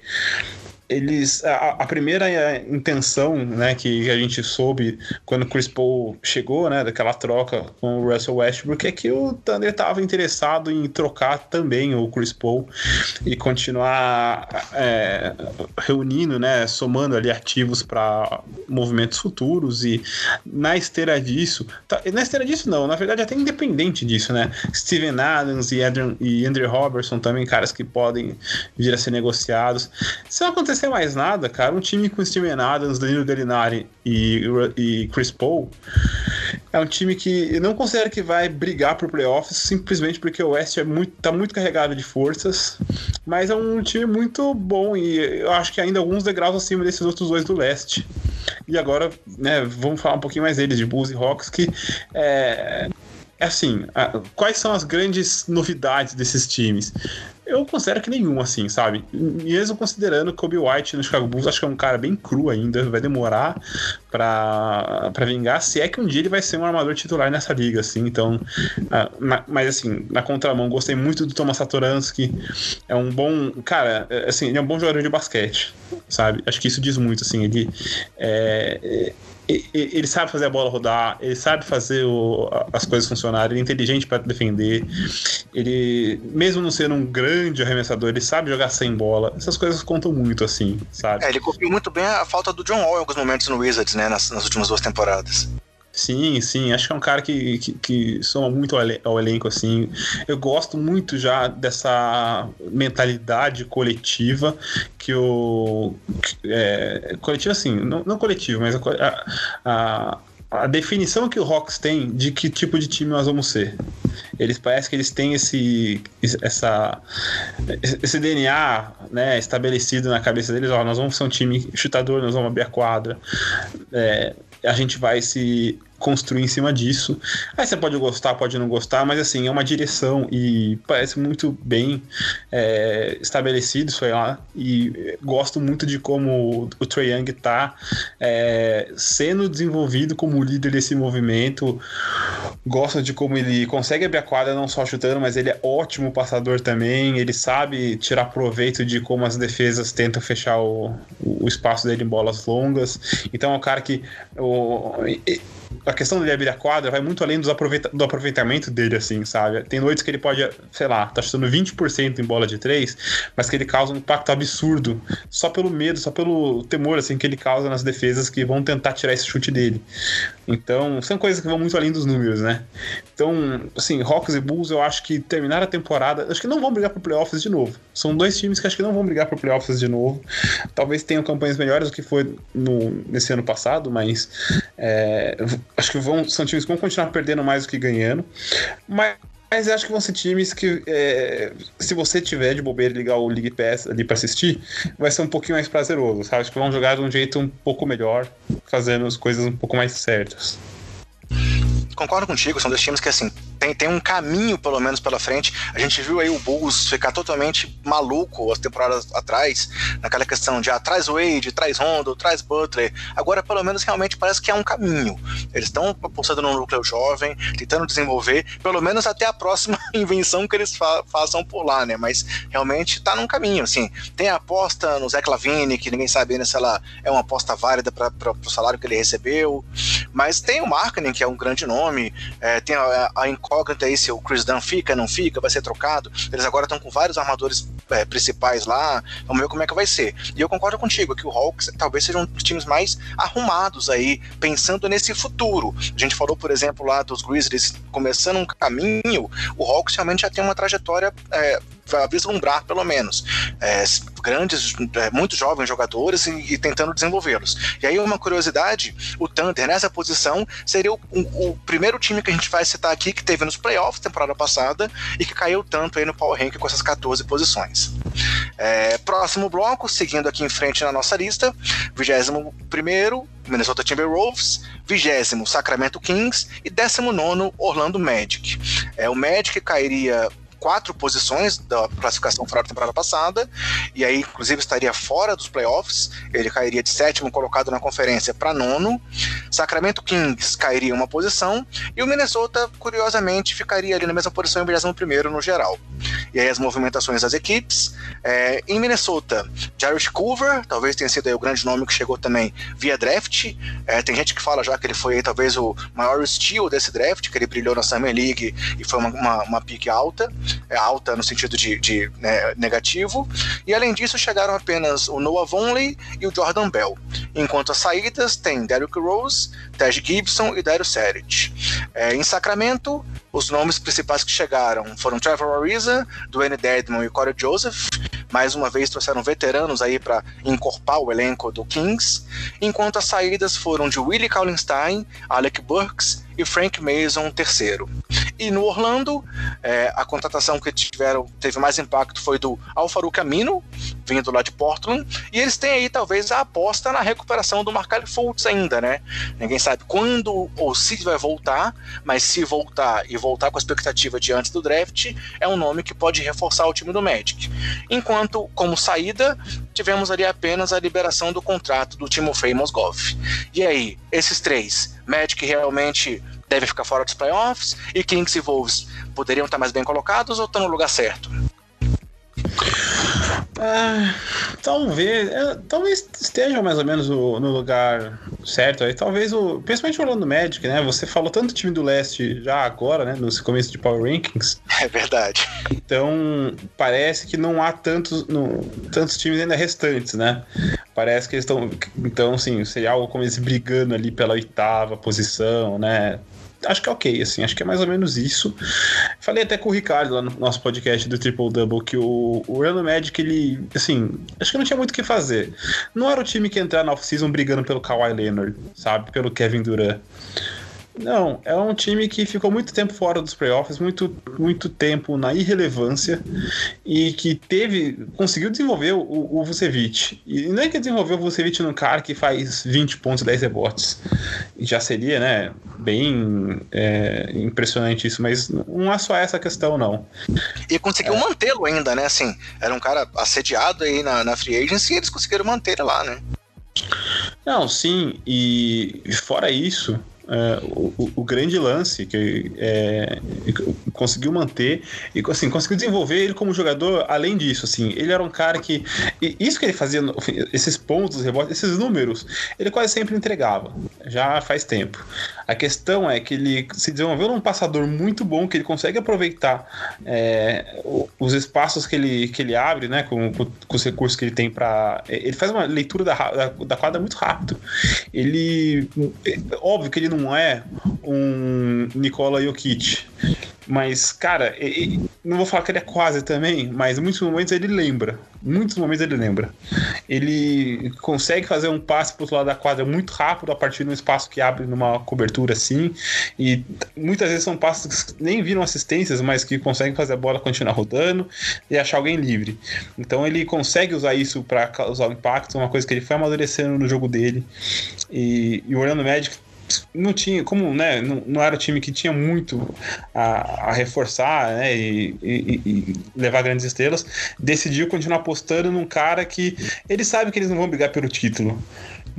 eles a, a, primeira intenção né que a gente soube quando o Chris Paul chegou né daquela troca com o Russell Westbrook é que o Thunder estava interessado em trocar também o Chris Paul e continuar é, reunindo né somando ali ativos para movimentos futuros e na esteira disso tá, na esteira disso não na verdade até independente disso né Steven Adams e, Adrian, e Andrew Robertson também caras que podem vir a ser negociados. Se não acontecer acontecer mais nada, cara, um time com Steven Adams, Danilo Gallinari e, e Chris Paul é um time que não considero que vai brigar por playoffs simplesmente porque o West é muito, tá muito carregado de forças, mas é um time muito bom e eu acho que ainda alguns degraus acima desses outros dois do leste. E agora, né, vamos falar um pouquinho mais deles, de Bulls e Hawks, que é assim, a, quais são as grandes novidades desses times? Eu considero que nenhum, assim, sabe? Mesmo considerando Kobe White no Chicago Bulls, acho que é um cara bem cru ainda, vai demorar pra, pra vingar, se é que um dia ele vai ser um armador titular nessa liga, assim, então... Uh, na, mas, assim, na contramão, gostei muito do Thomas Satoransky, é um bom... Cara, é, assim, ele é um bom jogador de basquete, sabe? Acho que isso diz muito, assim, ele... É, ele sabe fazer a bola rodar, ele sabe fazer o, as coisas funcionarem, ele é inteligente para defender. Ele, mesmo não sendo um grande arremessador, ele sabe jogar sem bola. Essas coisas contam muito, assim, sabe? É, ele copiou muito bem a falta do John Wall em alguns momentos no Wizards, né, nas, nas últimas duas temporadas. Sim, sim, acho que é um cara que, que, que soma muito ao, elenco, assim. Eu gosto muito já dessa mentalidade coletiva que o. Que, é, coletiva, assim, não, não coletivo, mas a, a, a definição que o Hawks tem de que tipo de time nós vamos ser. Eles parecem que eles têm esse, essa, esse DNA né, estabelecido na cabeça deles. Ó, nós vamos ser um time chutador, nós vamos abrir a quadra. É, a gente vai se construir em cima disso. Aí você pode gostar, pode não gostar, mas assim, é uma direção e parece muito bem é, estabelecido isso aí lá. E gosto muito de como o Trae Young tá é, sendo desenvolvido como líder desse movimento. Gosto de como ele consegue abrir a quadra não só chutando, mas ele é ótimo passador também. Ele sabe tirar proveito de como as defesas tentam fechar o, o espaço dele em bolas longas. Então é um cara que. O, a questão dele abrir a quadra vai muito além aproveita do aproveitamento dele, assim, sabe? Tem noites que ele pode, sei lá, tá chutando 20% em bola de três, mas que ele causa um impacto absurdo, só pelo medo, só pelo temor, assim, que ele causa nas defesas que vão tentar tirar esse chute dele. Então, são coisas que vão muito além dos números, né? Então, assim, Hawks e Bulls, eu acho que terminar a temporada, acho que não vão brigar por playoffs de novo. São dois times que acho que não vão brigar por playoffs de novo. Talvez tenham campanhas melhores do que foi no, nesse ano passado, mas é, acho que vão, são times que vão continuar perdendo mais do que ganhando. Mas mas eu acho que vão ser times que, é, se você tiver de bobeira ligar o League Pass ali para assistir, vai ser um pouquinho mais prazeroso, sabe? Acho que vão jogar de um jeito um pouco melhor, fazendo as coisas um pouco mais certas. Concordo contigo, são dois times que, assim, tem, tem um caminho, pelo menos, pela frente. A gente viu aí o Bulls ficar totalmente maluco as temporadas atrás, naquela questão de ah, traz Wade, traz Rondo, traz Butler. Agora, pelo menos, realmente parece que é um caminho. Eles estão apostando no núcleo jovem, tentando desenvolver, pelo menos até a próxima invenção que eles fa façam por lá, né? Mas realmente tá num caminho, assim. Tem a aposta no Zé Clavini, que ninguém sabe né, se ela é uma aposta válida para o salário que ele recebeu. Mas tem o Marketing, que é um grande nome, é, tem a, a incógnita aí se o Chris Dunn fica, não fica, vai ser trocado. Eles agora estão com vários armadores é, principais lá. Vamos ver como é que vai ser. E eu concordo contigo que o Hawks talvez seja um dos times mais arrumados aí, pensando nesse futuro. A gente falou, por exemplo, lá dos Grizzlies começando um caminho. O Hawks realmente já tem uma trajetória. É, vislumbrar, pelo menos, é, grandes, é, muito jovens jogadores e, e tentando desenvolvê-los. E aí, uma curiosidade: o Thunder nessa posição seria o, o, o, primeiro time que a gente vai citar aqui que teve nos playoffs temporada passada e que caiu tanto aí no Power Rank com essas 14 posições. É, próximo bloco, seguindo aqui em frente na nossa lista: 21 Minnesota Timberwolves, 20 Sacramento Kings e 19 Orlando Magic. É, o Magic cairia quatro posições da classificação fora da temporada passada, e aí, inclusive, estaria fora dos playoffs. Ele cairia de sétimo colocado na conferência para nono. Sacramento Kings cairia uma posição, e o Minnesota, curiosamente, ficaria ali na mesma posição em 21 no geral. E aí as movimentações das equipes. É, em Minnesota, Jared Culver, talvez tenha sido o grande nome que chegou também via draft. É, tem gente que fala já que ele foi talvez o maior steal desse draft, que ele brilhou na Summer League e foi uma, uma, uma pique alta, alta no sentido de, de né, negativo. E além disso, chegaram apenas o Noah Vonley e o Jordan Bell. Enquanto as saídas tem Derrick Rose, Tej Gibson e Dario Saric. É, em Sacramento, os nomes principais que chegaram foram Trevor Ariza, Dwayne Dedmon e Corey Joseph. Mais uma vez trouxeram veteranos aí para encorpar o elenco do Kings, enquanto as saídas foram de Willie Kallenstein, Alec Burks e Frank Mason terceiro. E no Orlando, é, a contratação que tiveram teve mais impacto foi do Alfaruq Amino, vindo lá de Portland, e eles têm aí talvez a aposta na recuperação do Markel Fultz ainda, né? Ninguém sabe quando ou se vai voltar, mas se voltar e voltar com a expectativa de antes do draft, é um nome que pode reforçar o time do Magic. Enquanto, como saída, tivemos ali apenas a liberação do contrato do Timofey Mozgov. E aí, esses três, Magic realmente deve ficar fora dos playoffs e Kings e Wolves poderiam estar mais bem colocados ou estão no lugar certo? Ah, talvez, é, talvez esteja mais ou menos no, no, lugar certo aí. Talvez o, principalmente o Orlando Magic, né? Você falou tanto do time do leste já agora, né? No começo de Power Rankings. É verdade. Então parece que não há tantos, no, tantos times ainda restantes, né? Parece que eles estão, então, assim, seria algo como eles brigando ali pela oitava posição, né? Acho que é ok, assim, acho que é mais ou menos isso. Falei até com o Ricardo lá no nosso podcast do Triple Double que o, o Orlando Magic, ele, assim, acho que não tinha muito o que fazer. Não era o time que entrar na off-season brigando pelo Kawhi Leonard, sabe? Pelo Kevin Durant. Não, é um time que ficou muito tempo fora dos playoffs, muito, muito tempo na irrelevância e que teve, conseguiu desenvolver o, o Vucevic. E não é que desenvolveu o Vucevic num cara que faz 20 pontos, 10 rebotes. Já seria, né, bem é, impressionante isso, mas não é só essa questão, não. E conseguiu é. mantê-lo ainda, né, assim, era um cara assediado aí na, na free agency e eles conseguiram manter ele lá, né. Não, sim, e fora isso, é, o, o, grande lance que é, conseguiu manter e assim, conseguiu desenvolver ele como jogador além disso assim. Ele era um cara que isso que ele fazia esses pontos rebotes esses números ele quase sempre entregava já faz tempo a questão é que ele se desenvolveu num passador muito bom que ele consegue aproveitar é, os espaços que ele, que ele abre né com, com, com os recursos que ele tem para ele faz uma leitura da, da, da quadra muito rápido ele é, óbvio que ele não é um Nikola Jokic. Mas, cara, não vou falar que ele é quase também, mas em muitos momentos ele lembra. Muitos momentos ele lembra. Ele consegue fazer um passe pro outro lado da quadra muito rápido a partir de um espaço que abre numa cobertura assim. E muitas vezes são passes que nem viram assistências, mas que conseguem fazer a bola continuar rodando e achar alguém livre. Então ele consegue usar isso para causar um impacto, uma coisa que ele foi amadurecendo no jogo dele. E, e o Orlando Magic não tinha, como né, não, não era o time que tinha muito a, a reforçar né, e, e, e, levar grandes estrelas, decidiu continuar apostando num cara que ele sabe que eles não vão brigar pelo título.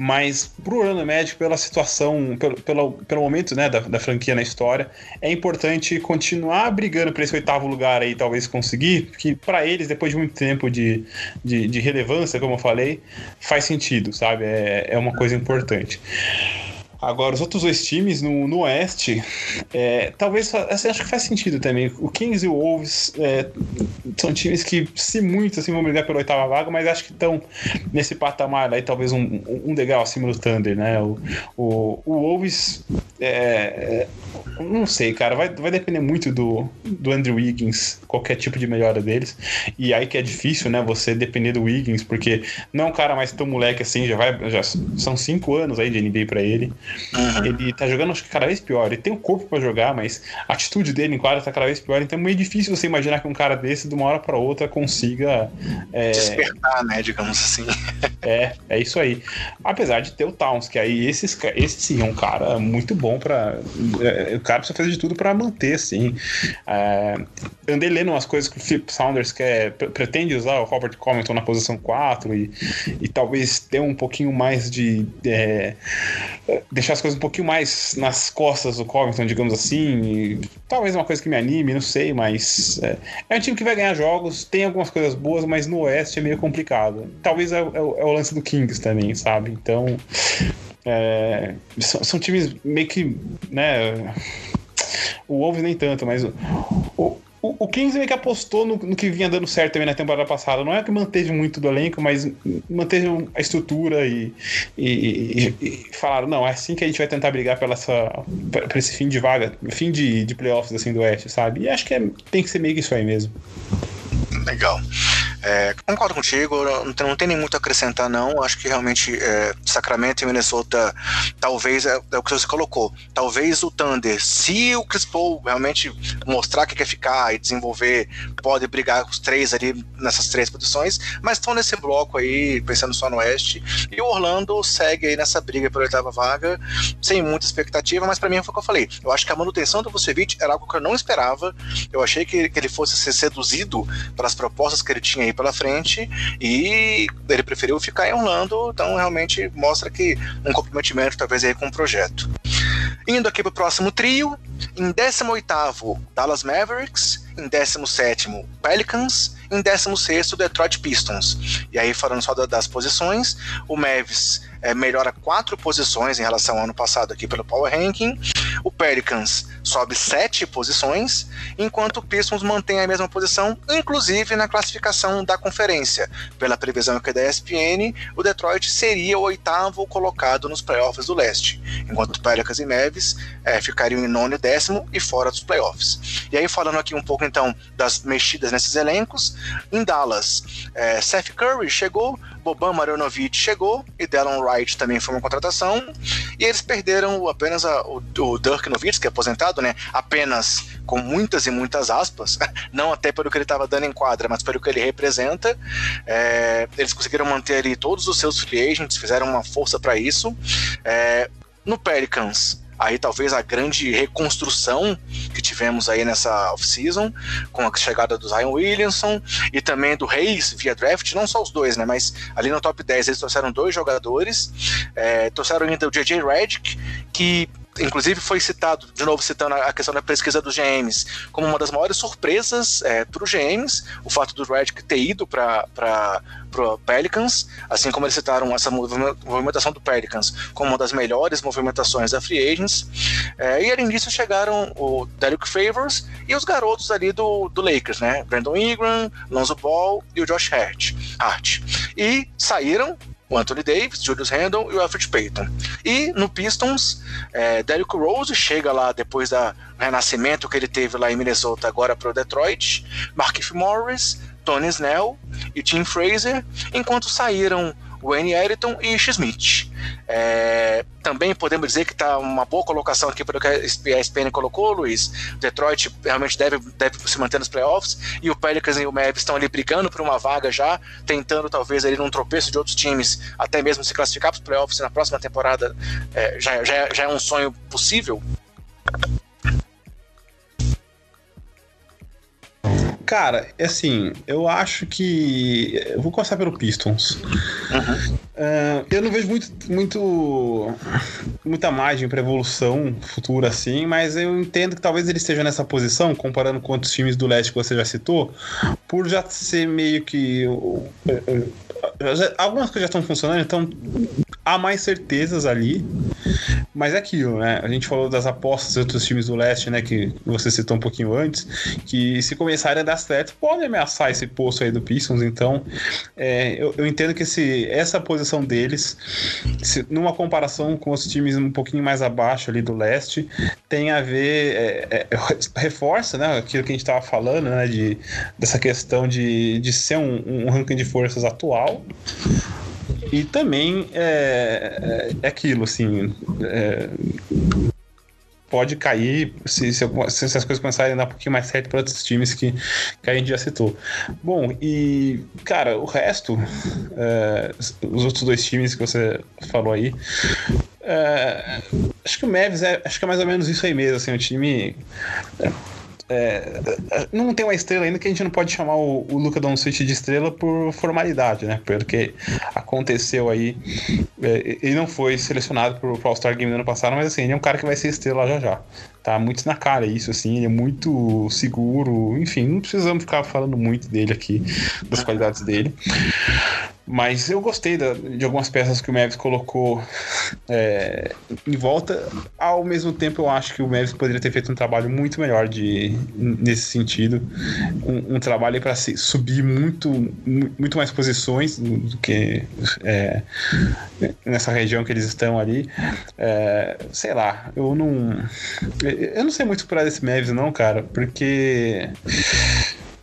Mas pro Orlando Magic, pela situação, pelo, pelo, pelo momento né, da, da franquia na história, é importante continuar brigando por esse oitavo lugar aí, talvez conseguir, que para eles, depois de muito tempo de, de, de relevância, como eu falei, faz sentido, sabe? É, é uma coisa importante. Agora, os outros dois times no, no Oeste, é, talvez assim, acho que faz sentido também. O Kings e o Wolves é, são times que, se muito, assim, vão brigar pela oitava vaga, mas acho que estão nesse patamar aí, talvez um, um degrau acima do Thunder, né? O, o, o Wolves, é, é, não sei, cara, vai, vai depender muito do, do Andrew Wiggins, qualquer tipo de melhora deles. E aí que é difícil, né? Você depender do Wiggins, porque não é um cara mais tão moleque assim, já vai, já são cinco anos aí de NBA para ele. Uhum. Ele tá jogando, acho que cada vez pior. Ele tem o corpo para jogar, mas a atitude dele em quadra tá cada vez pior. Então é meio difícil você imaginar que um cara desse, de uma hora para outra, consiga. É... Despertar, né? Digamos assim. É, é isso aí. Apesar de ter o Towns, que aí esse, esse sim é um cara muito bom para é, O cara precisa fazer de tudo para manter, assim. É, andei lendo umas coisas que o Flip Saunders quer, pretende usar o Robert Covington na posição 4 e, e talvez ter um pouquinho mais de. É, deixar as coisas um pouquinho mais nas costas do Covington, digamos assim. E, talvez uma coisa que me anime, não sei, mas. É, é um time que vai ganhar jogos, tem algumas coisas boas, mas no Oeste é meio complicado. Talvez é, é, é o lance do Kings também, sabe? Então. É, são, são, times meio que. né? O Wolves nem tanto, mas o, o Kings meio que apostou no, no, que vinha dando certo também na temporada passada. Não é que manteve muito do elenco, mas manteve a estrutura e, e, e, e falaram: não, é assim que a gente vai tentar brigar pela essa, pra, esse fim de vaga, fim de, de playoffs assim, do Oeste, sabe? E acho que é, tem que ser meio que isso aí mesmo. Legal. É, concordo contigo, não tem, não tem nem muito a acrescentar, não. Acho que realmente é, Sacramento e Minnesota, talvez, é, é, o que você colocou. Talvez o Thunder, se o Chris Paul realmente mostrar que quer ficar e desenvolver, pode brigar os três ali nessas três posições, mas estão nesse bloco aí, pensando só no Oeste. E o Orlando segue aí nessa briga pela oitava vaga, sem muita expectativa, mas para mim foi o que eu falei. Eu acho que a manutenção do Vucevic era algo que eu não esperava. Eu achei que, que ele fosse ser seduzido pelas propostas que ele tinha pela frente e ele preferiu ficar em Orlando, então realmente mostra que um comprometimento talvez aí com o projeto. Indo aqui para o próximo trio, em 18º, Dallas Mavericks, em 17º, Pelicans, em 16º, Detroit Pistons. E aí, falando só das posições, o Mavis é, melhora quatro posições em relação ao ano passado aqui pelo Power Ranking. O Pelicans sobe sete posições, enquanto o Pistons mantém a mesma posição, inclusive na classificação da conferência. Pela previsão aqui da ESPN, o Detroit seria o oitavo colocado nos playoffs do leste, enquanto o Pelicans e Mavis é, ficariam em nono e décimo e fora dos playoffs. E aí, falando aqui um pouco então das mexidas nesses elencos, em Dallas, é, Seth Curry chegou, Boban Marjanovic chegou e Delon Wright também foi uma contratação. E eles perderam apenas a, o, o Dirk Nowitzki, é aposentado, né? Apenas com muitas e muitas aspas, não até pelo que ele estava dando em quadra, mas pelo que ele representa. É, eles conseguiram manter ali todos os seus free agents, fizeram uma força para isso. É, no Pelicans, aí talvez a grande reconstrução que tivemos aí nessa off-season, com a chegada do Zion Williamson e também do Reis via draft, não só os dois, né, mas ali no top 10 eles trouxeram dois jogadores, é, trouxeram ainda o JJ Redick, que inclusive foi citado, de novo citando a questão da pesquisa dos GMs, como uma das maiores surpresas é, para os GMs, o fato do Redick ter ido para Pelicans, assim como eles citaram essa movimentação do Pelicans como uma das melhores movimentações da Free Agents. É, e além disso chegaram o Derek Favors e os garotos ali do, do Lakers, né? Brandon Ingram, Lonzo Ball e o Josh Hart. Hart. E saíram o Anthony Davis, Julius Randle e o Alfred Payton. E no Pistons, é, Derrick Rose chega lá depois do renascimento que ele teve lá em Minnesota, agora para o Detroit, Markif Morris, Tony Snell e Tim Fraser, enquanto saíram Wayne Ellington e Schmidt. É, também podemos dizer que está uma boa colocação aqui para o que a ESPN colocou, Luiz. Detroit realmente deve, deve se manter nos playoffs e o Pelicans e o Mavs estão ali brigando por uma vaga já, tentando talvez ali num tropeço de outros times, até mesmo se classificar para os playoffs na próxima temporada. É, já, já, já é um sonho possível? Cara, é assim, eu acho que. Eu vou começar pelo Pistons. Uhum. Uh, eu não vejo muito, muito muita margem para evolução futura assim, mas eu entendo que talvez ele esteja nessa posição, comparando com outros times do leste que você já citou, por já ser meio que. algumas coisas já estão funcionando, então há mais certezas ali. Mas é aquilo, né? A gente falou das apostas de outros times do leste, né? Que você citou um pouquinho antes, que se começarem a dar certo, podem ameaçar esse posto aí do Pistons. Então, é, eu, eu, entendo que esse, essa posição deles, se, numa comparação com os times um pouquinho mais abaixo ali do leste, tem a ver, é, é, reforça, né? Aquilo que a gente estava falando, né? De, dessa questão de, de ser um, um ranking de forças atual. E também é, é, é aquilo, assim. É, pode cair se, se, se, as coisas começarem a dar um pouquinho mais certo para outros times que, que a gente já citou. Bom, e, cara, o resto, é, os outros dois times que você falou aí, é, acho que o Mavs é, acho que é mais ou menos isso aí mesmo, assim, o time é, não tem uma estrela ainda que a gente não pode chamar o, o Luca Doncic de estrela por formalidade, né? Porque aconteceu aí. É, ele não foi selecionado para o All-Star Game no ano passado, mas assim, ele é um cara que vai ser estrela já já. Tá muito na cara isso, assim, ele é muito seguro. Enfim, não precisamos ficar falando muito dele aqui, das qualidades dele. Mas eu gostei da, de algumas peças que o Mavis colocou é, em volta. Ao mesmo tempo, eu acho que o Mavis poderia ter feito um trabalho muito melhor de, nesse sentido. Um, um trabalho para subir muito, muito mais posições do que é, nessa região que eles estão ali. É, sei lá, eu não. Eu não sei muito por desse Mavis, não, cara, porque.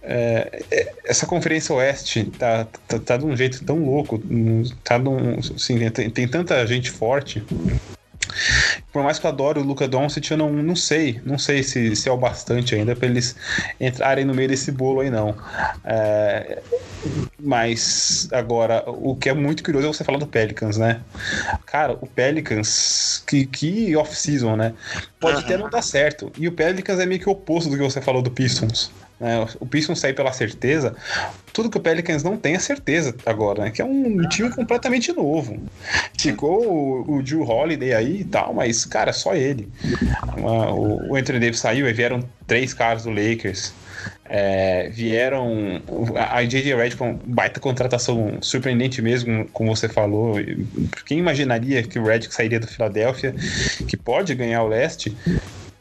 É, é, essa conferência oeste tá, tá, tá, de um jeito tão louco, tá num, assim, tem, tem tanta gente forte. Por mais que eu adore o Luca Doncic, eu não, não sei, não sei se, se é o bastante ainda para eles entrarem no meio desse bolo aí não. É, mas agora, o que é muito curioso é você falar do Pelicans, né? Cara, o Pelicans, que, que off-season, né? Pode até não dar certo. E o Pelicans é meio que o oposto do que você falou do Pistons. Né? O Pistons sair pela certeza, tudo que o Pelicans não tem é certeza agora, né? Que é um time completamente novo. Ficou o, o Drew Holiday aí e tal, mas, cara, só ele. O, o Anthony Davis saiu e vieram três caras do Lakers. É, vieram. A JJ Red com baita contratação surpreendente mesmo, como você falou. Quem imaginaria que o Red sairia do Philadelphia, que pode ganhar o leste,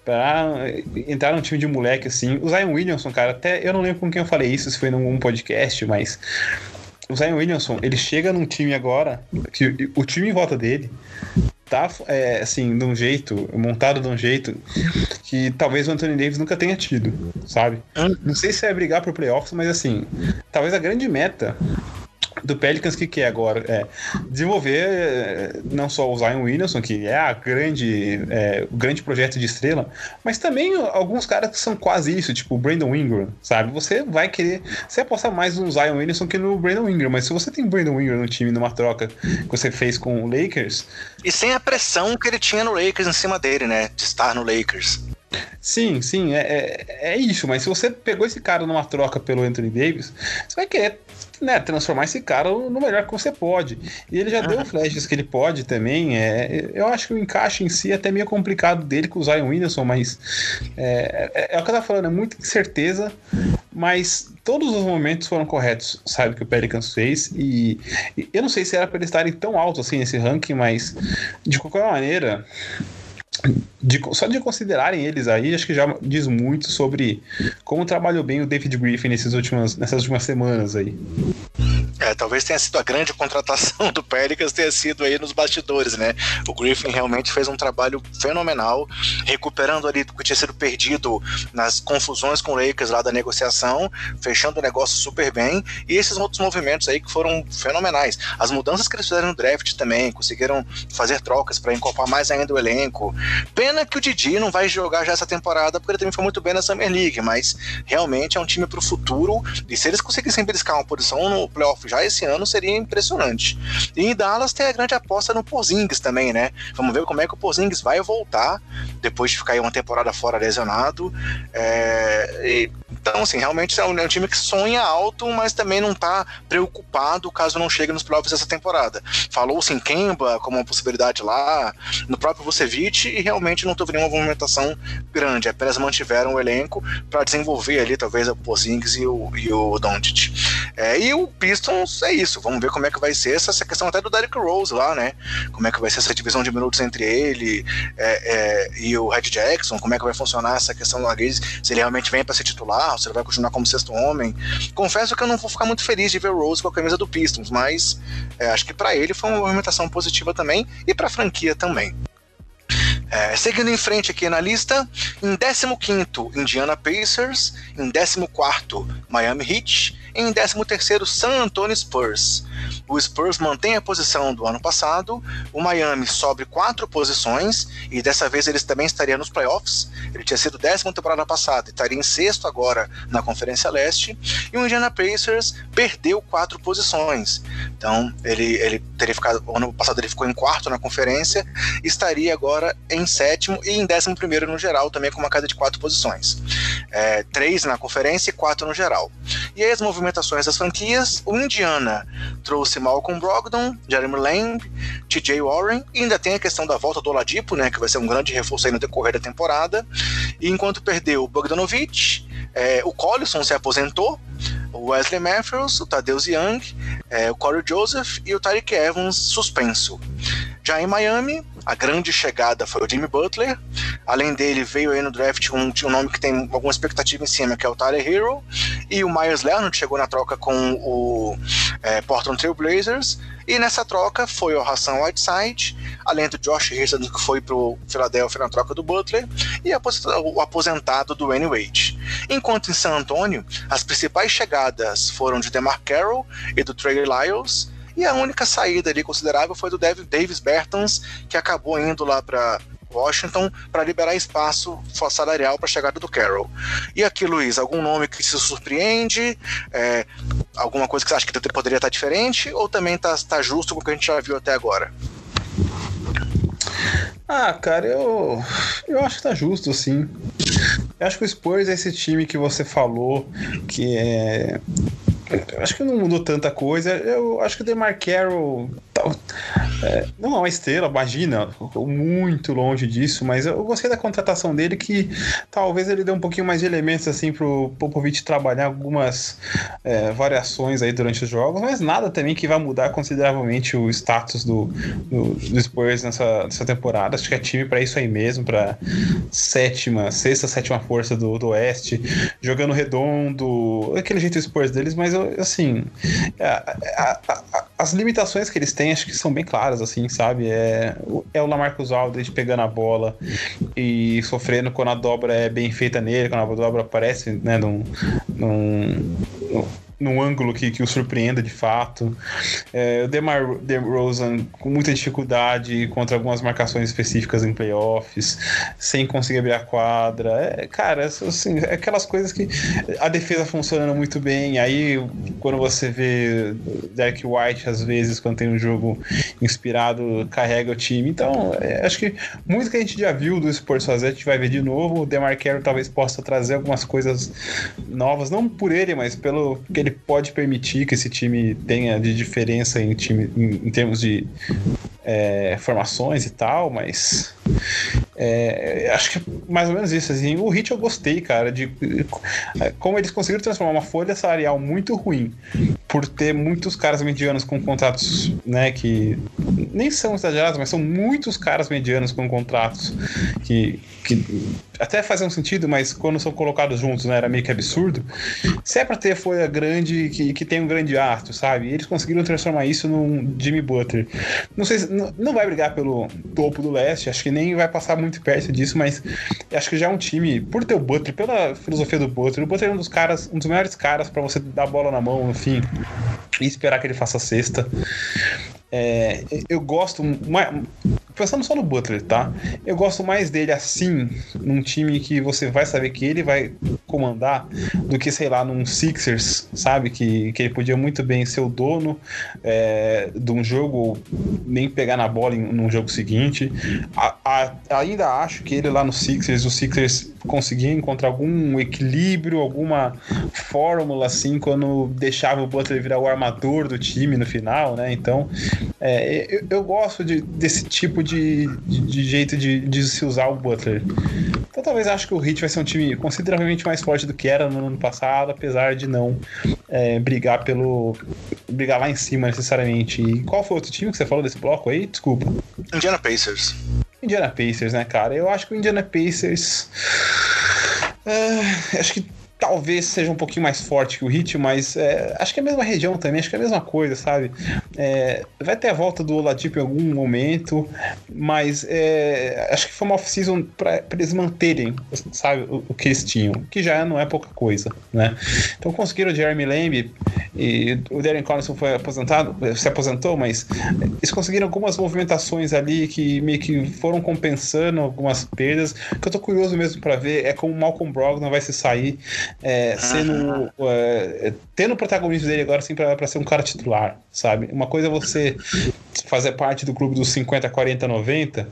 pra entrar num time de moleque assim. O Zion Williamson, cara, até eu não lembro com quem eu falei isso, se foi num podcast, mas o Zion Williamson, ele chega num time agora, que o time em volta dele tá é, assim, de um jeito, montado de um jeito que talvez o Anthony Davis nunca tenha tido, sabe? Não sei se é brigar pro playoffs, mas assim, talvez a grande meta do Pelicans, o que, que é agora? É desenvolver é, não só o Zion Williamson, que é a grande, é, o grande projeto de estrela, mas também alguns caras que são quase isso, tipo o Brandon Ingram, sabe? Você vai querer. Você aposta mais no Zion Williamson que no Brandon Ingram, mas se você tem o Brandon Ingram no time numa troca que você fez com o Lakers. E sem a pressão que ele tinha no Lakers em cima dele, né? De estar no Lakers. Sim, sim, é, é, é, isso. Mas se você pegou esse cara numa troca pelo Anthony Davis, você vai querer né, transformar esse cara no melhor que você pode. E ele já deu flashes que ele pode também. É, eu acho que o encaixe em si é até meio complicado dele com o Zion Williamson, mas é, é, é o que eu tava falando, é muita incerteza, mas todos os momentos foram corretos, sabe, que o Pelicans fez. E, e eu não sei se era para eles estarem tão alto assim nesse ranking, mas de qualquer maneira de, só de considerarem eles aí, acho que já diz muito sobre como trabalhou bem o David Griffin nesses últimas, nessas últimas semanas aí. É, talvez tenha sido a grande contratação do Pelicans tenha sido aí nos bastidores, né? O Griffin realmente fez um trabalho fenomenal, recuperando ali o que tinha sido perdido nas confusões com o Lakers lá da negociação, fechando o negócio super bem, e esses outros movimentos aí que foram fenomenais. As mudanças que eles fizeram no draft também, conseguiram fazer trocas para encorpar mais ainda o elenco. Pena que o Didi não vai jogar já essa temporada, porque ele também foi muito bem na Summer League, mas realmente é um time para o futuro, e se eles conseguissem beliscar uma posição no playoff já esse ano seria impressionante. E em Dallas tem a grande aposta no Porzingis também, né? Vamos ver como é que o Porzingis vai voltar depois de ficar aí uma temporada fora lesionado. É, e, então, assim, realmente é um, é time que sonha alto, mas também não está preocupado caso não chegue nos playoffs essa temporada. Falou-se em Kemba como uma possibilidade lá, no próprio Vucevic, e realmente não teve nenhuma movimentação grande. Apenas mantiveram o elenco para desenvolver ali, talvez, o Porzingis e o, e o. É, e o Pistons é isso. Vamos ver como é que vai ser essa, essa questão até do Derrick Rose lá, né? Como é que vai ser essa divisão de minutos entre ele é, é, e o Red Jackson, como é que vai funcionar essa questão do Agris, se ele realmente vem para ser titular, se ele vai continuar como sexto homem. Confesso que eu não vou ficar muito feliz de ver o Rose com a camisa do Pistons, mas é, acho que para ele foi uma movimentação positiva também e para a franquia também. É, seguindo em frente aqui na lista, em 15 Indiana Pacers, em 14 Miami Heat, em 13º San Antonio Spurs. O Spurs mantém a posição do ano passado, o Miami sobe quatro posições e dessa vez eles também estariam nos playoffs. Ele tinha sido décimo temporada passada e estaria em sexto agora na Conferência Leste. E o Indiana Pacers perdeu quatro posições. Então ele, ele teria ficado, ano passado ele ficou em quarto na conferência, estaria agora em sétimo e em décimo primeiro no geral, também com uma queda de quatro posições. É, três na conferência e quatro no geral. E aí as movimentações das franquias, o Indiana trouxe Malcolm Brogdon, Jeremy Lamb, TJ Warren, e ainda tem a questão da volta do Oladipo, né, que vai ser um grande reforço aí no decorrer da temporada. E enquanto perdeu o Bogdanovich, é, o Collison se aposentou, o Wesley Matthews, o Tadeusz Young, é, o Corey Joseph e o Tyreek Evans suspenso. Já em Miami, a grande chegada foi o Jimmy Butler. Além dele, veio aí no draft um, um nome que tem alguma expectativa em cima, que é o Tyler Hero. E o Myers Leonard chegou na troca com o é, Portland Trail Blazers. E nessa troca foi o Hassan Whiteside, além do Josh Hirson, que foi pro Philadelphia na troca do Butler, e o aposentado do Wayne Wade. Enquanto em San Antonio, as principais chegadas foram de DeMar Carroll e do Trey Lyles, e a única saída ali considerável foi do Davis Bertans, que acabou indo lá para Washington para liberar espaço salarial para a chegada do Carroll. E aqui, Luiz, algum nome que se surpreende? É, alguma coisa que você acha que poderia estar diferente? Ou também está tá justo com o que a gente já viu até agora? Ah, cara, eu, eu acho que tá justo, sim. Eu acho que o Spurs é esse time que você falou, que é acho que não mudou tanta coisa. Eu acho que o DeMar Carroll não é uma estrela, imagina, muito longe disso, mas eu gostei da contratação dele que talvez ele dê um pouquinho mais de elementos assim pro Popovich trabalhar algumas é, variações aí durante os jogos, mas nada também que vai mudar consideravelmente o status do, do, do Spurs nessa, nessa temporada. Acho que é time para isso aí mesmo, para sétima, sexta, sétima força do, do Oeste, jogando redondo, aquele jeito Spurs deles, mas assim, a, as limitações que eles têm acho que são bem claras, assim, sabe? É, é o Lamarcus Aldridge pegando a bola e sofrendo quando a dobra é bem feita nele, quando a dobra aparece, né, num, num, num ângulo que, que o surpreenda de fato. É, o DeMar DeRozan com muita dificuldade contra algumas marcações específicas em playoffs, sem conseguir abrir a quadra. É, cara, assim, é aquelas coisas que a defesa funcionando muito bem. Aí, quando você vê Derek White, às vezes, quando tem um jogo inspirado, carrega o time. Então, é, acho que muito que a gente já viu do Spurs fazer, a gente vai ver de novo. O DeMar Carroll talvez possa trazer algumas coisas novas, não por ele, mas pelo que ele pode permitir que esse time tenha de diferença em, time, em, em termos de é, formações e tal, mas é, acho que mais ou menos isso. Assim. O Hit eu gostei, cara, de como eles conseguiram transformar uma folha salarial muito ruim por ter muitos caras medianos com contratos, né, que nem são exagerados, mas são muitos caras medianos com contratos que, que até fazem um sentido, mas quando são colocados juntos, né, era meio que absurdo. Se é pra ter folha grande, que, que tem um grande astro, sabe? E eles conseguiram transformar isso num Jimmy Butler. Não sei se, não, não vai brigar pelo topo do leste, acho que nem vai passar muito perto disso, mas acho que já é um time, por ter o Butler, pela filosofia do Butler, o Butler é um dos caras, um dos melhores caras para você dar a bola na mão, enfim, e esperar que ele faça a cesta. É, eu gosto. Pensando só no Butler, tá? Eu gosto mais dele assim, num time que você vai saber que ele vai comandar, do que, sei lá, num Sixers, sabe? Que, que ele podia muito bem ser o dono é, de um jogo, nem pegar na bola em, num jogo seguinte. A, a, ainda acho que ele lá no Sixers, o Sixers conseguia encontrar algum equilíbrio, alguma fórmula assim, quando deixava o Butler virar o armador do time no final, né? Então, é, eu, eu, gosto de, desse tipo de, de, de jeito de, de, se usar o Butler. Então talvez acho que o Heat vai ser um time consideravelmente mais forte do que era no ano passado, apesar de não é, brigar pelo. brigar lá em cima necessariamente. E qual foi o outro time que você falou desse bloco aí? Desculpa. Indiana Pacers. Indiana Pacers, né, cara? Eu acho que o Indiana Pacers. É, acho que talvez seja um pouquinho mais forte que o Hit, mas é, acho que é a mesma região também, acho que é a mesma coisa, sabe? É, vai ter a volta do Oladipo em algum momento, mas é, acho que foi uma off-season para eles manterem, sabe, o, o, que eles tinham, que já não é pouca coisa, né? Então conseguiram o Jeremy Lamb, e o Darren Collison foi aposentado, se aposentou, mas eles conseguiram algumas movimentações ali que meio que foram compensando algumas perdas. O que eu tô curioso mesmo para ver é como o Malcolm Brogdon vai se sair é, sendo é, tendo o protagonismo dele agora assim para ser um cara titular, sabe? Uma coisa é você fazer parte do clube dos 50, 40, 90,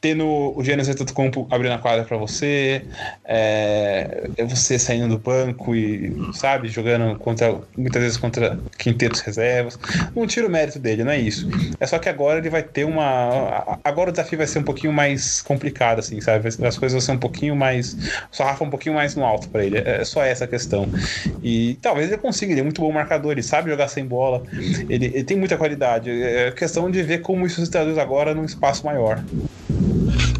tendo o Gênesis Antetokounmpo abrindo a quadra para você, é, é, você saindo do banco e, sabe, jogando contra, muitas vezes contra quintetos reservas. Não tira o mérito dele, não é isso. É só que agora ele vai ter uma. Agora o desafio vai ser um pouquinho mais complicado, assim, sabe? As coisas vão ser um pouquinho mais. Só Rafa um pouquinho mais no alto para ele. É só essa a questão. E talvez ele consiga, ele é muito bom marcador, ele sabe jogar sem bola, ele, ele tem muita qualidade. É questão de ver como isso se traduz agora num espaço maior.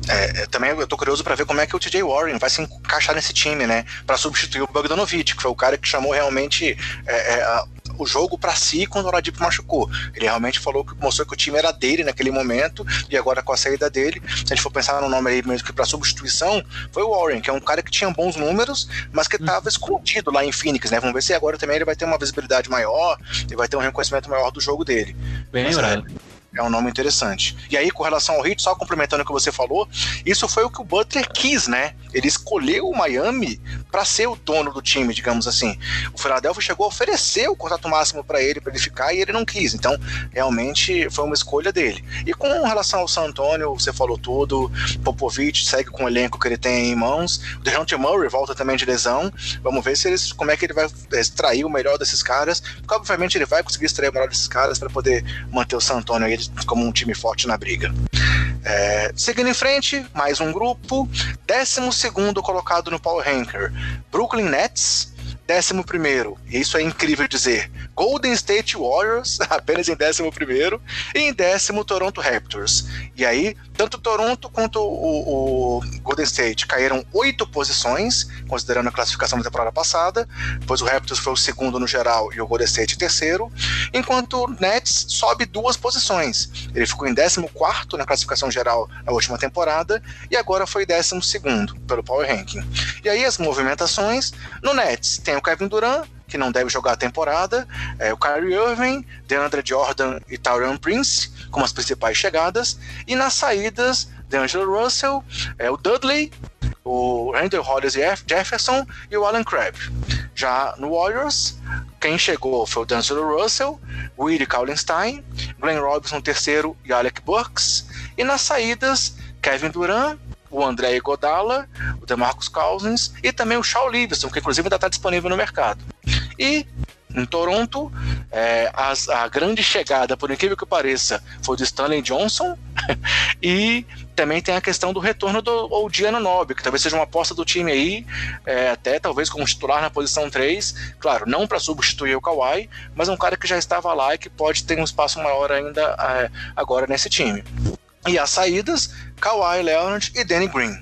É, é também eu tô curioso para ver como é que o TJ Warren vai se encaixar nesse time, né? Para substituir o Bogdanovich, que foi o cara que chamou realmente é, é, o jogo para si quando o Oladipo machucou. Ele realmente falou que mostrou que o time era dele naquele momento e agora com a saída dele, se a gente for pensar no nome aí mesmo que para substituição, foi o Warren, que é um cara que tinha bons números, mas que estava escondido lá em Phoenix, né? Vamos ver se agora também ele vai ter uma visibilidade maior e vai ter um reconhecimento maior do jogo dele. Bem lembrado. É um nome interessante. E aí, com relação ao Heat, só complementando o que você falou, isso foi o que o Butler quis, né? Ele escolheu o Miami para ser o dono do time, digamos assim. O Philadelphia chegou a oferecer o contrato máximo para ele, para ele ficar, e ele não quis. Então, realmente foi uma escolha dele. E com relação ao San Antonio, você falou tudo. Popovich segue com o elenco que ele tem em mãos. O DeJounte Murray volta também de lesão. Vamos ver se eles, como é que ele vai extrair o melhor desses caras. Porque, obviamente, ele vai conseguir extrair o melhor desses caras para poder manter o San Antonio aí como um time forte na briga. É, seguindo em frente, mais um grupo. 12 colocado no Power Ranker, Brooklyn Nets. 11 primeiro, e isso é incrível dizer, Golden State Warriors, apenas em 11 primeiro, e em décimo Toronto Raptors. E aí, tanto Toronto quanto o, o Golden State caíram oito posições, considerando a classificação da temporada passada, pois o Raptors foi o segundo no geral e o Golden State terceiro, enquanto o Nets sobe duas posições. Ele ficou em 14 na classificação geral na última temporada e agora foi 12 pelo Power Ranking. E aí as movimentações, no Nets tem o Kevin Durant, que não deve jogar a temporada, é, o Kyrie Irving, DeAndre Jordan e Tauron Prince como as principais chegadas, e nas saídas, DeAngelo Russell, é, o Dudley, o Randall Hollis Jefferson e o Alan Crabb. Já no Warriors, quem chegou foi o D'Angelo Russell, Willie Kaulenstein, Glenn Robinson terceiro e Alec Burks. E nas saídas, Kevin Durant, o André Godala, o DeMarcus Cousins e também o Shaw Livingston, que inclusive ainda está disponível no mercado. E em Toronto, é, as, a grande chegada, por incrível que pareça, foi do Stanley Johnson. e também tem a questão do retorno do Odiano Nobre, que talvez seja uma aposta do time aí, é, até talvez como titular na posição 3. Claro, não para substituir o Kawhi, mas um cara que já estava lá e que pode ter um espaço maior ainda é, agora nesse time. E as saídas, Kawhi Leonard e Danny Green.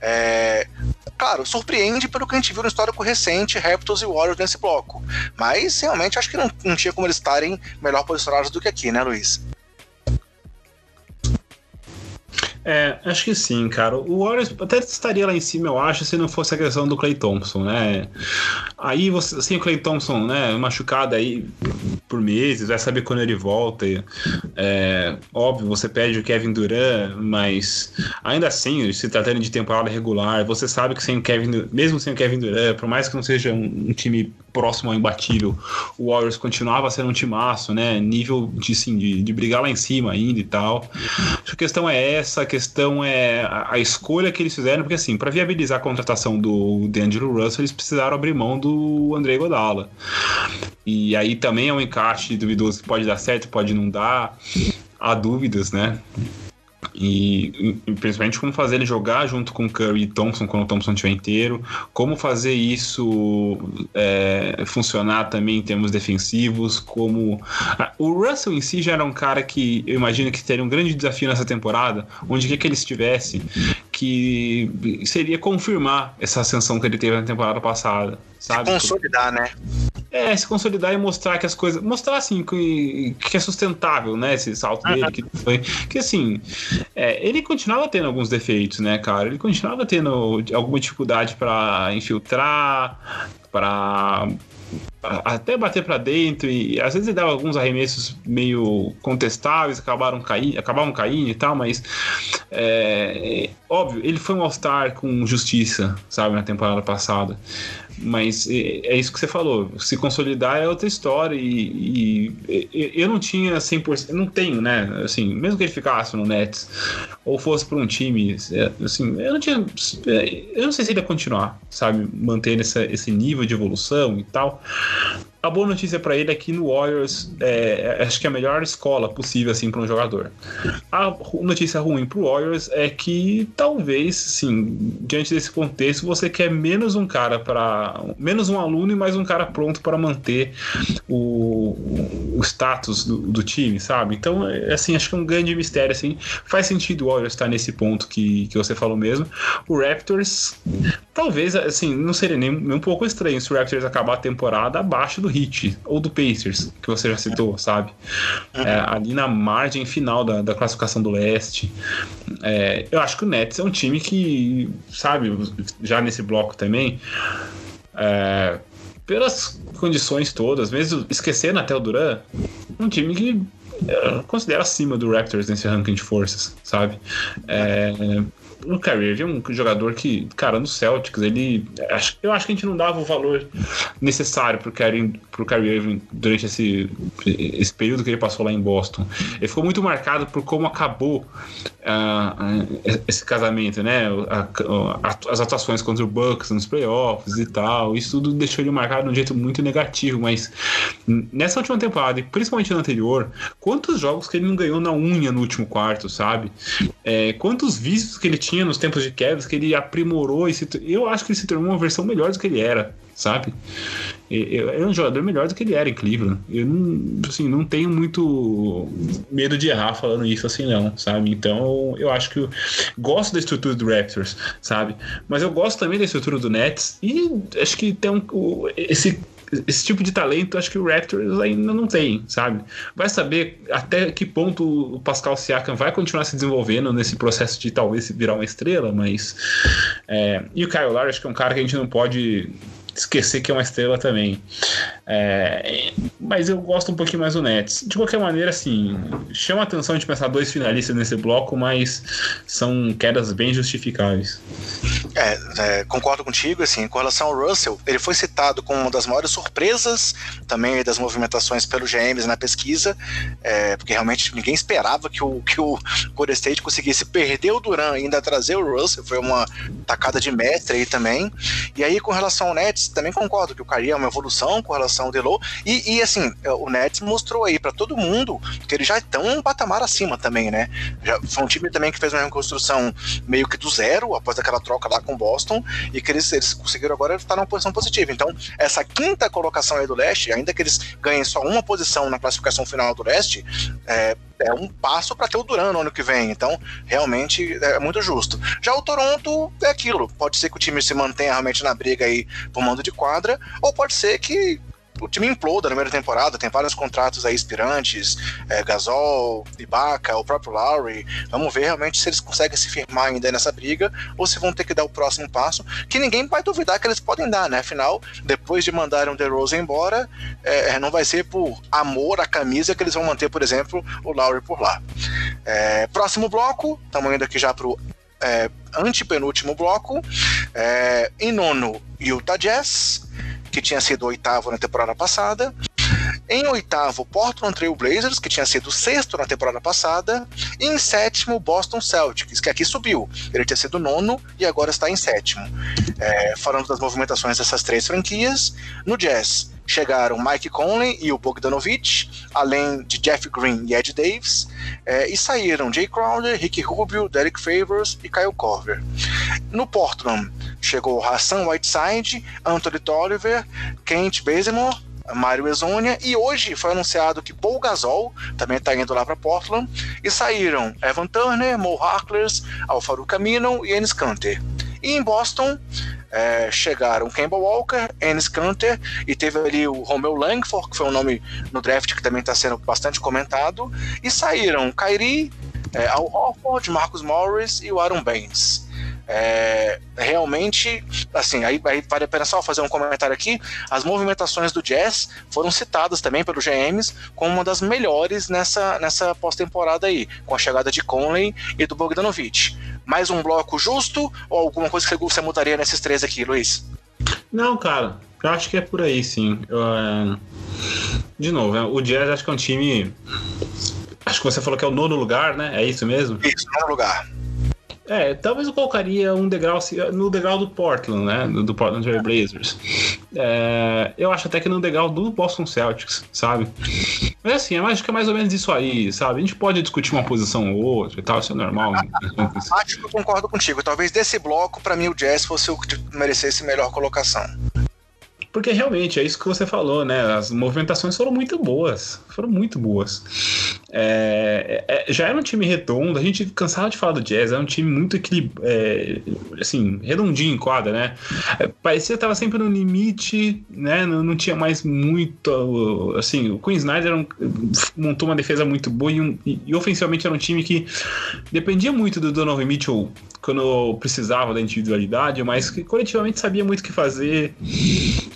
É, claro, surpreende pelo que a gente viu no histórico recente, Raptors e Warriors nesse bloco. Mas realmente acho que não, não tinha como eles estarem melhor posicionados do que aqui, né, Luiz? É, acho que sim, cara. O Warriors até estaria lá em cima, eu acho, se não fosse a questão do Clay Thompson, né? Aí você, assim, o Clay Thompson, né, machucado aí por meses, vai saber quando ele volta. É, óbvio, você perde o Kevin Durant, mas ainda assim, se tratando de temporada regular, você sabe que sem o Kevin, mesmo sem o Kevin Durant, por mais que não seja um, um time próximo ao imbatível, o Warriors continuava sendo um timaço, né? Nível de, assim, de, de brigar lá em cima ainda e tal. A questão é essa, a questão é a, a escolha que eles fizeram, porque assim, para viabilizar a contratação do D'Angelo Russell, eles precisaram abrir mão do André Godala. E aí também é um encaixe duvidoso que pode dar certo, pode não dar. Há dúvidas, né? E, e, principalmente como fazer ele jogar junto com Curry e Thompson quando o Thompson estiver inteiro, como fazer isso é, funcionar também em termos defensivos, como o Russell em si já era um cara que eu imagino que teria um grande desafio nessa temporada, onde que, que ele estivesse, que seria confirmar essa ascensão que ele teve na temporada passada, sabe? consolidar, né? É, se consolidar e mostrar que as coisas. Mostrar assim que, que é sustentável, né? Esse salto dele. Que foi. Que assim, é, ele continuava tendo alguns defeitos, né, cara? Ele continuava tendo alguma dificuldade para infiltrar, para até bater para dentro e às vezes ele dava alguns arremessos meio contestáveis, acabaram caindo, acabavam caindo e tal, mas é, óbvio, ele foi um All-Star com justiça, sabe, na temporada passada. Mas é, é isso que você falou. Se consolidar é outra história. E, e eu não tinha 100%. Não tenho, né? Assim, mesmo que ele ficasse no Nets ou fosse para um time, é, assim, eu não tinha. Eu não sei se ele ia continuar, sabe? Manter essa, esse nível de evolução e tal. A boa notícia para ele é que no Warriors é, é, acho que é a melhor escola possível assim para um jogador. A notícia ruim para o Warriors é que talvez, sim, diante desse contexto, você quer menos um cara para menos um aluno e mais um cara pronto para manter o, o status do, do, time, sabe? Então, é, assim, acho que é um grande mistério assim. Faz sentido o Warriors estar nesse ponto que, que você falou mesmo. O Raptors, talvez, assim, não seria nem, nem um pouco estranho se o Raptors acabar a temporada abaixo do Heat ou do Pacers, que você já citou, sabe? É, ali na margem final da, da classificação do leste. É, eu acho que o Nets é um time que, sabe, já nesse bloco também, é, pelas condições todas, mesmo esquecendo até o Duran, um time que eu considero acima do Raptors nesse ranking de forças, sabe? É, o Kyrie é um jogador que, cara, no Celtics, ele. Eu acho que a gente não dava o valor necessário pro Kyrie, pro Kyrie Irving durante esse, esse período que ele passou lá em Boston. Ele ficou muito marcado por como acabou uh, esse casamento, né? as atuações contra o Bucks nos playoffs e tal. Isso tudo deixou ele marcado de um jeito muito negativo, mas nessa última temporada, e principalmente na anterior, quantos jogos que ele não ganhou na unha no último quarto, sabe? É, quantos vícios que ele tinha nos tempos de Cavs que ele aprimorou e se, eu acho que ele se tornou uma versão melhor do que ele era, sabe? Ele é um jogador melhor do que ele era em Cleveland. Eu não, assim, não tenho muito medo de errar falando isso assim, não, sabe? Então eu acho que eu gosto da estrutura do Raptors, sabe? Mas eu gosto também da estrutura do Nets e acho que tem um, esse esse tipo de talento acho que o Raptors ainda não tem, sabe? Vai saber até que ponto o Pascal Siakam vai continuar se desenvolvendo nesse processo de talvez virar uma estrela, mas. É, e o Kyle Lowry acho que é um cara que a gente não pode esquecer que é uma estrela também. É, mas eu gosto um pouquinho mais do Nets. De qualquer maneira, assim, chama a atenção de pensar dois finalistas nesse bloco, mas são quedas bem justificáveis. É, é, concordo contigo, assim, com relação ao Russell, ele foi citado como uma das maiores surpresas também das movimentações pelo GMs na pesquisa, é, porque realmente ninguém esperava que o, que o Golden State conseguisse perder o Duran e ainda trazer o Russell, foi uma tacada de mestre aí também. E aí, com relação ao Nets, também concordo que o Kyrie é uma evolução com relação ao Delo. E, e assim, o Nets mostrou aí para todo mundo que eles já estão um patamar acima também, né? Já foi um time também que fez uma reconstrução meio que do zero após aquela troca lá com Boston e que eles, eles conseguiram agora estar numa posição positiva. Então, essa quinta colocação aí do leste, ainda que eles ganhem só uma posição na classificação final do leste, é, é um passo para ter o Duran no ano que vem. Então, realmente é muito justo. Já o Toronto é aquilo. Pode ser que o time se mantenha realmente na briga aí por mando de quadra, ou pode ser que o time imploda na primeira temporada, tem vários contratos aí expirantes, é, Gasol, Ibaka, o próprio Lowry. Vamos ver realmente se eles conseguem se firmar ainda nessa briga ou se vão ter que dar o próximo passo, que ninguém vai duvidar que eles podem dar, né? Afinal, depois de mandarem o DeRozan embora, é, não vai ser por amor à camisa que eles vão manter, por exemplo, o Lowry por lá. É, próximo bloco, estamos indo aqui já pro é, antepenúltimo bloco. É, em nono, Utah Jazz que tinha sido oitavo na temporada passada. Em oitavo, Portland Trail Blazers, que tinha sido sexto na temporada passada. E em sétimo, Boston Celtics, que aqui subiu. Ele tinha sido nono e agora está em sétimo. É, falando das movimentações dessas três franquias, no Jazz chegaram Mike Conley e o Bogdanovich, além de Jeff Green e Ed Davis, é, e saíram Jay Crowder, Ricky Rubio, Derek Favors e Kyle Korver. No Portland chegou Hassan Whiteside, Anthony Tolliver, Kent Bazemore, Mário Ezonia, e hoje foi anunciado que Paul Gasol também está indo lá para Portland, e saíram Evan Turner, Mo Harkless, Alfaru Camino e Ennis Canter. E em Boston é, chegaram Campbell Walker, Ennis Canter e teve ali o Romeo Langford, que foi um nome no draft que também está sendo bastante comentado, e saíram Kyrie, é, Al Horford, Marcus Morris e o Aaron Baines. É, realmente, assim, aí, aí vale a pena só fazer um comentário aqui. As movimentações do Jazz foram citadas também pelos GMs como uma das melhores nessa, nessa pós-temporada aí, com a chegada de Conley e do Bogdanovich. Mais um bloco justo ou alguma coisa que você mudaria nesses três aqui, Luiz? Não, cara, eu acho que é por aí, sim. Eu, é... De novo, é, o Jazz acho que é um time. Acho que você falou que é o nono lugar, né? É isso mesmo? Isso, nono lugar. É, talvez eu colocaria um degrau no degrau do Portland, né? Do Portland Trail Blazers. É, eu acho até que no degrau do Boston Celtics, sabe? Mas assim, eu acho que é mais ou menos isso aí, sabe? A gente pode discutir uma posição ou outra e tal, isso é normal. Né? Acho que eu concordo contigo. Talvez desse bloco, para mim, o Jazz fosse o que merecesse melhor colocação. Porque realmente é isso que você falou, né? As movimentações foram muito boas. Foram muito boas. É, é, já era um time redondo, a gente cansava de falar do Jazz, era um time muito equilibrado, é, assim, redondinho em quadra, né? É, parecia que tava sempre no limite, né? Não, não, tinha mais muito. Assim, o Queen Snyder um, montou uma defesa muito boa e, um, e, e, ofensivamente era um time que dependia muito do Donovan Mitchell quando precisava da individualidade, mas que coletivamente sabia muito o que fazer.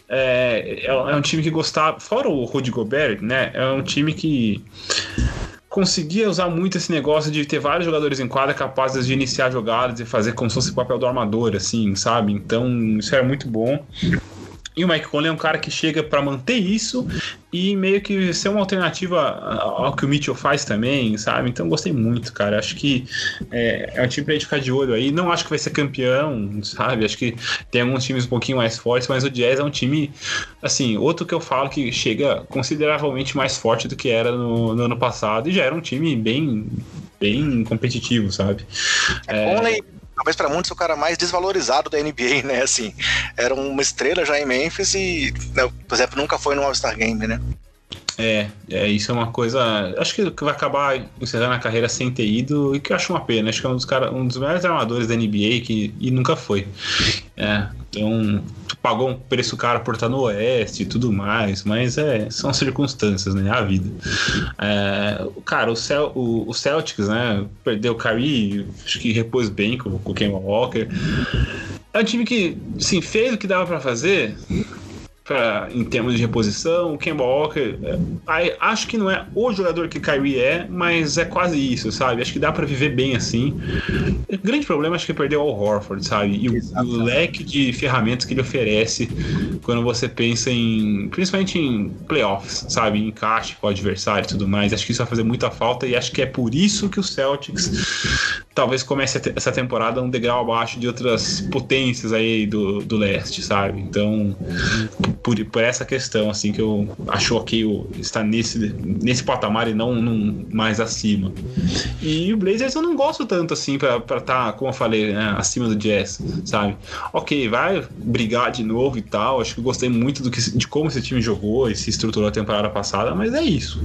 É, é, é, um time que gostava, fora o Rudy Gobert, né? É um time que conseguia usar muito esse negócio de ter vários jogadores em quadra capazes de iniciar jogadas e fazer como se fosse o papel do armador, assim, sabe? Então, isso era muito bom. E o Mike Conley é um cara que chega para manter isso e meio que ser uma alternativa ao que o Mitchell faz também, sabe? Então gostei muito, cara. Acho que é, é um time pra gente ficar de olho aí. Não acho que vai ser campeão, sabe? Acho que tem alguns times um pouquinho mais fortes, mas o Jazz é um time, assim, outro que eu falo que chega consideravelmente mais forte do que era no, no ano passado e já era um time bem, bem competitivo, sabe? É, Conley talvez para muitos o cara mais desvalorizado da NBA, né? Assim, era uma estrela já em Memphis e, né, por exemplo, nunca foi no All-Star Game, né? É, é, isso é uma coisa. Acho que vai acabar encerrando a carreira sem ter ido, e que eu acho uma pena. Acho que é um dos, cara, um dos melhores armadores da NBA que, e nunca foi. É, então, pagou um preço caro por estar no Oeste e tudo mais, mas é, são circunstâncias, né? A vida. É, cara, o, Cel, o, o, Celtics, né? Perdeu o Kyrie, acho que repôs bem com, com o Kemba Walker. É um time que, sim, fez o que dava para fazer, pra, em termos de reposição. O Kemba Walker, é, acho que não é o jogador que Kyrie é, mas é quase isso, sabe? Acho que dá para viver bem assim. O grande problema acho que é perder o Horford, sabe? E o, o, leque de ferramentas que ele oferece quando você pensa em, principalmente em playoffs, sabe? Em encaixe com o adversário e tudo mais. Acho que isso vai fazer muita falta e acho que é por isso que o Celtics talvez comece essa temporada um degrau abaixo de outras potências aí do, do leste, sabe? Então, por, por essa questão, assim, que eu acho ok estar nesse, nesse patamar e não num, mais acima. E o Blazers eu não gosto tanto, assim, pra estar, tá, como eu falei, né, acima do Jazz, sabe? Ok, vai brigar de novo e tal, acho que eu gostei muito do que, de como esse time jogou e se estruturou a temporada passada, mas é isso.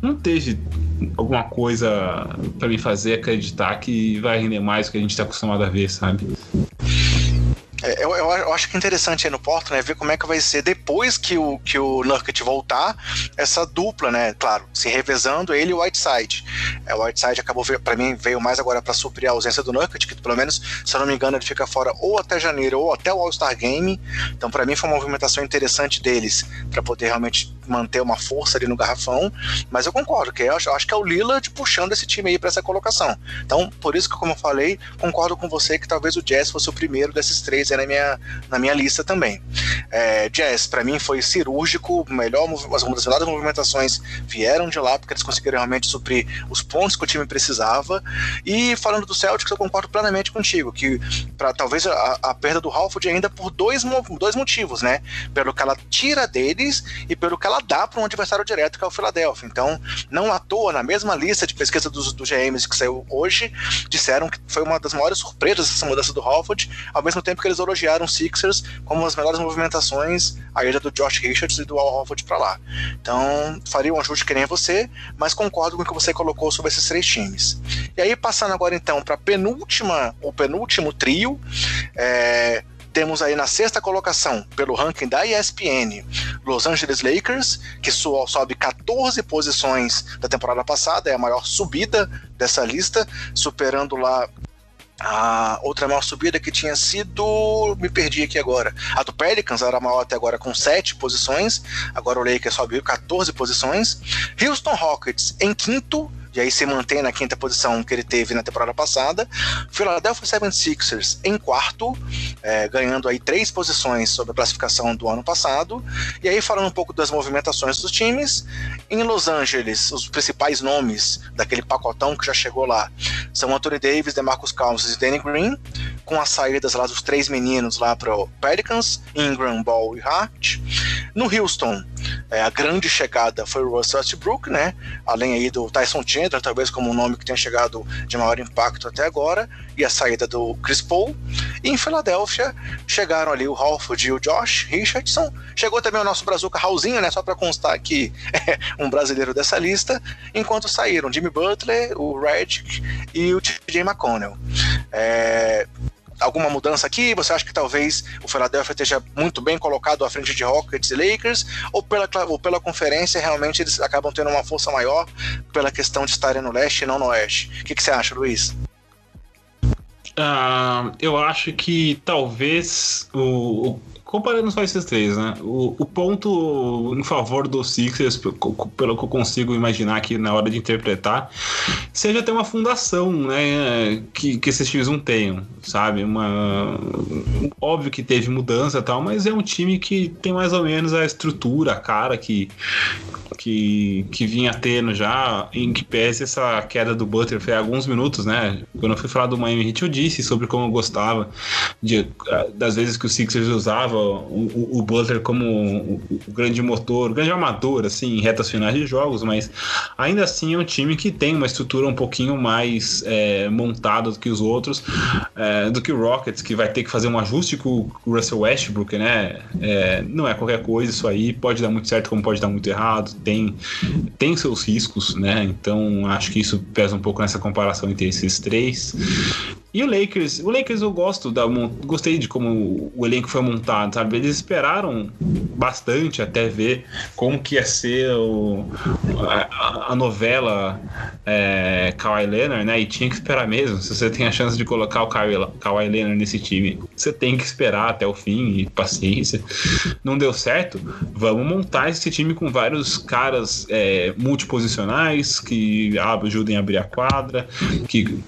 Não teve alguma coisa para me fazer acreditar que vai render mais do que a gente está acostumado a ver, sabe? É, eu, eu, eu, acho que é interessante aí no Porto, né, ver como é que vai ser depois que o, que o Nurkic voltar, essa dupla, né, claro, se revezando ele e o Whiteside. É, o Whiteside acabou, para mim, veio mais agora para suprir a ausência do Nurkic, que pelo menos, se eu não me engano, ele fica fora ou até janeiro ou até o All-Star Game. Então, para mim, foi uma movimentação interessante deles para poder realmente manter uma força ali no garrafão. Mas eu concordo que eu acho, eu acho que é o Lillard puxando esse time aí para essa colocação. Então, por isso que, como eu falei, concordo com você que talvez o Jazz fosse o primeiro desses três na minha, na minha lista também. É, jazz, para mim, foi cirúrgico, melhor, as melhores movimentações vieram de lá, porque eles conseguiram realmente suprir os pontos que o time precisava. E falando do Celtics, eu concordo plenamente contigo, que para talvez a, a, perda do Halford ainda por dois, dois motivos, né? Pelo que ela tira deles e pelo que ela dá para um adversário direto, que é o Philadelphia. Então, não à toa, na mesma lista de pesquisa dos, dos GMs que saiu hoje, disseram que foi uma das maiores surpresas essa mudança do Halford, ao mesmo tempo que eles elogiaram Sixers como as melhores movimentações, a ida do Josh Richards e do Al Horford para lá. Então, faria um ajuste que nem você, mas concordo com o que você colocou sobre esses três times. E aí, passando agora então para penúltima, o penúltimo trio, é, temos aí na sexta colocação, pelo ranking da ESPN, Los Angeles Lakers, que sobe 14 posições da temporada passada, é a maior subida dessa lista, superando lá A outra maior subida que tinha sido. Me perdi aqui agora. A do Pelicans era maior até agora com 7 posições. Agora o Lakers subiu 14 posições. Houston Rockets em quinto e aí se mantém na quinta posição que ele teve na temporada passada. Philadelphia 76ers em quarto, é, ganhando aí três posições sobre a classificação do ano passado. E aí falando um pouco das movimentações dos times, em Los Angeles, os principais nomes daquele pacotão que já chegou lá são Anthony Davis, DeMarcus Cousins e Danny Green, com as saídas lá dos três meninos lá para o Pelicans, Ingram, Ball e Hart. No Houston, é, a grande chegada foi o Russell Westbrook, né? Além aí do Tyson Chandler, talvez como um nome que tenha chegado de maior impacto até agora, e a saída do Chris Paul. E em Filadélfia chegaram ali o Halford e o Josh Richardson. Chegou também o nosso Brazuca Raulzinho, né? Só para constar aqui, é um brasileiro dessa lista. Enquanto saíram Jimmy Butler, o Redick e o TJ McConnell. É, alguma mudança aqui? Você acha que talvez o Philadelphia esteja muito bem colocado à frente de Rockets e Lakers? Ou pela, ou pela conferência realmente eles acabam tendo uma força maior pela questão de estarem no leste e não no oeste? O que, que você acha, Luiz? Uh, eu acho que talvez o, comparando só esses três, né? O, o ponto em favor dos Sixers, pelo que eu consigo imaginar aqui na hora de interpretar, seja ter uma fundação, né? Que, que esses times não tenham, sabe? Uma... Óbvio que teve mudança e tal, mas é um time que tem mais ou menos a estrutura, a cara que, que, que vinha tendo já, em que pese essa queda do Butler foi há alguns minutos, né? Quando eu fui falar do Miami Heat, eu disse sobre como eu gostava de, das vezes que o Sixers usava o, o, Butler como o, o, grande motor, o grande amador, assim, em retas finais de jogos, mas ainda assim é um time que tem uma estrutura um pouquinho mais é, montada do que os outros, é, do que o Rockets, que vai ter que fazer um ajuste com o Russell Westbrook, né? É, não é qualquer coisa isso aí, pode dar muito certo como pode dar muito errado, tem, tem seus riscos, né? Então acho que isso pesa um pouco nessa comparação entre esses três. E o Lakers, o Lakers eu gosto da gostei de como o elenco foi montado, sabe? Eles esperaram bastante até ver como que ia ser o, a, a novela é, Kawhi Leonard, né? E tinha que esperar mesmo. Se você tem a chance de colocar o Kawhi, Kawhi Leonard nesse time, você tem que esperar até o fim e paciência. Não deu certo? Vamos montar esse time com vários caras é, multiposicionais que ajudem a abrir a quadra, que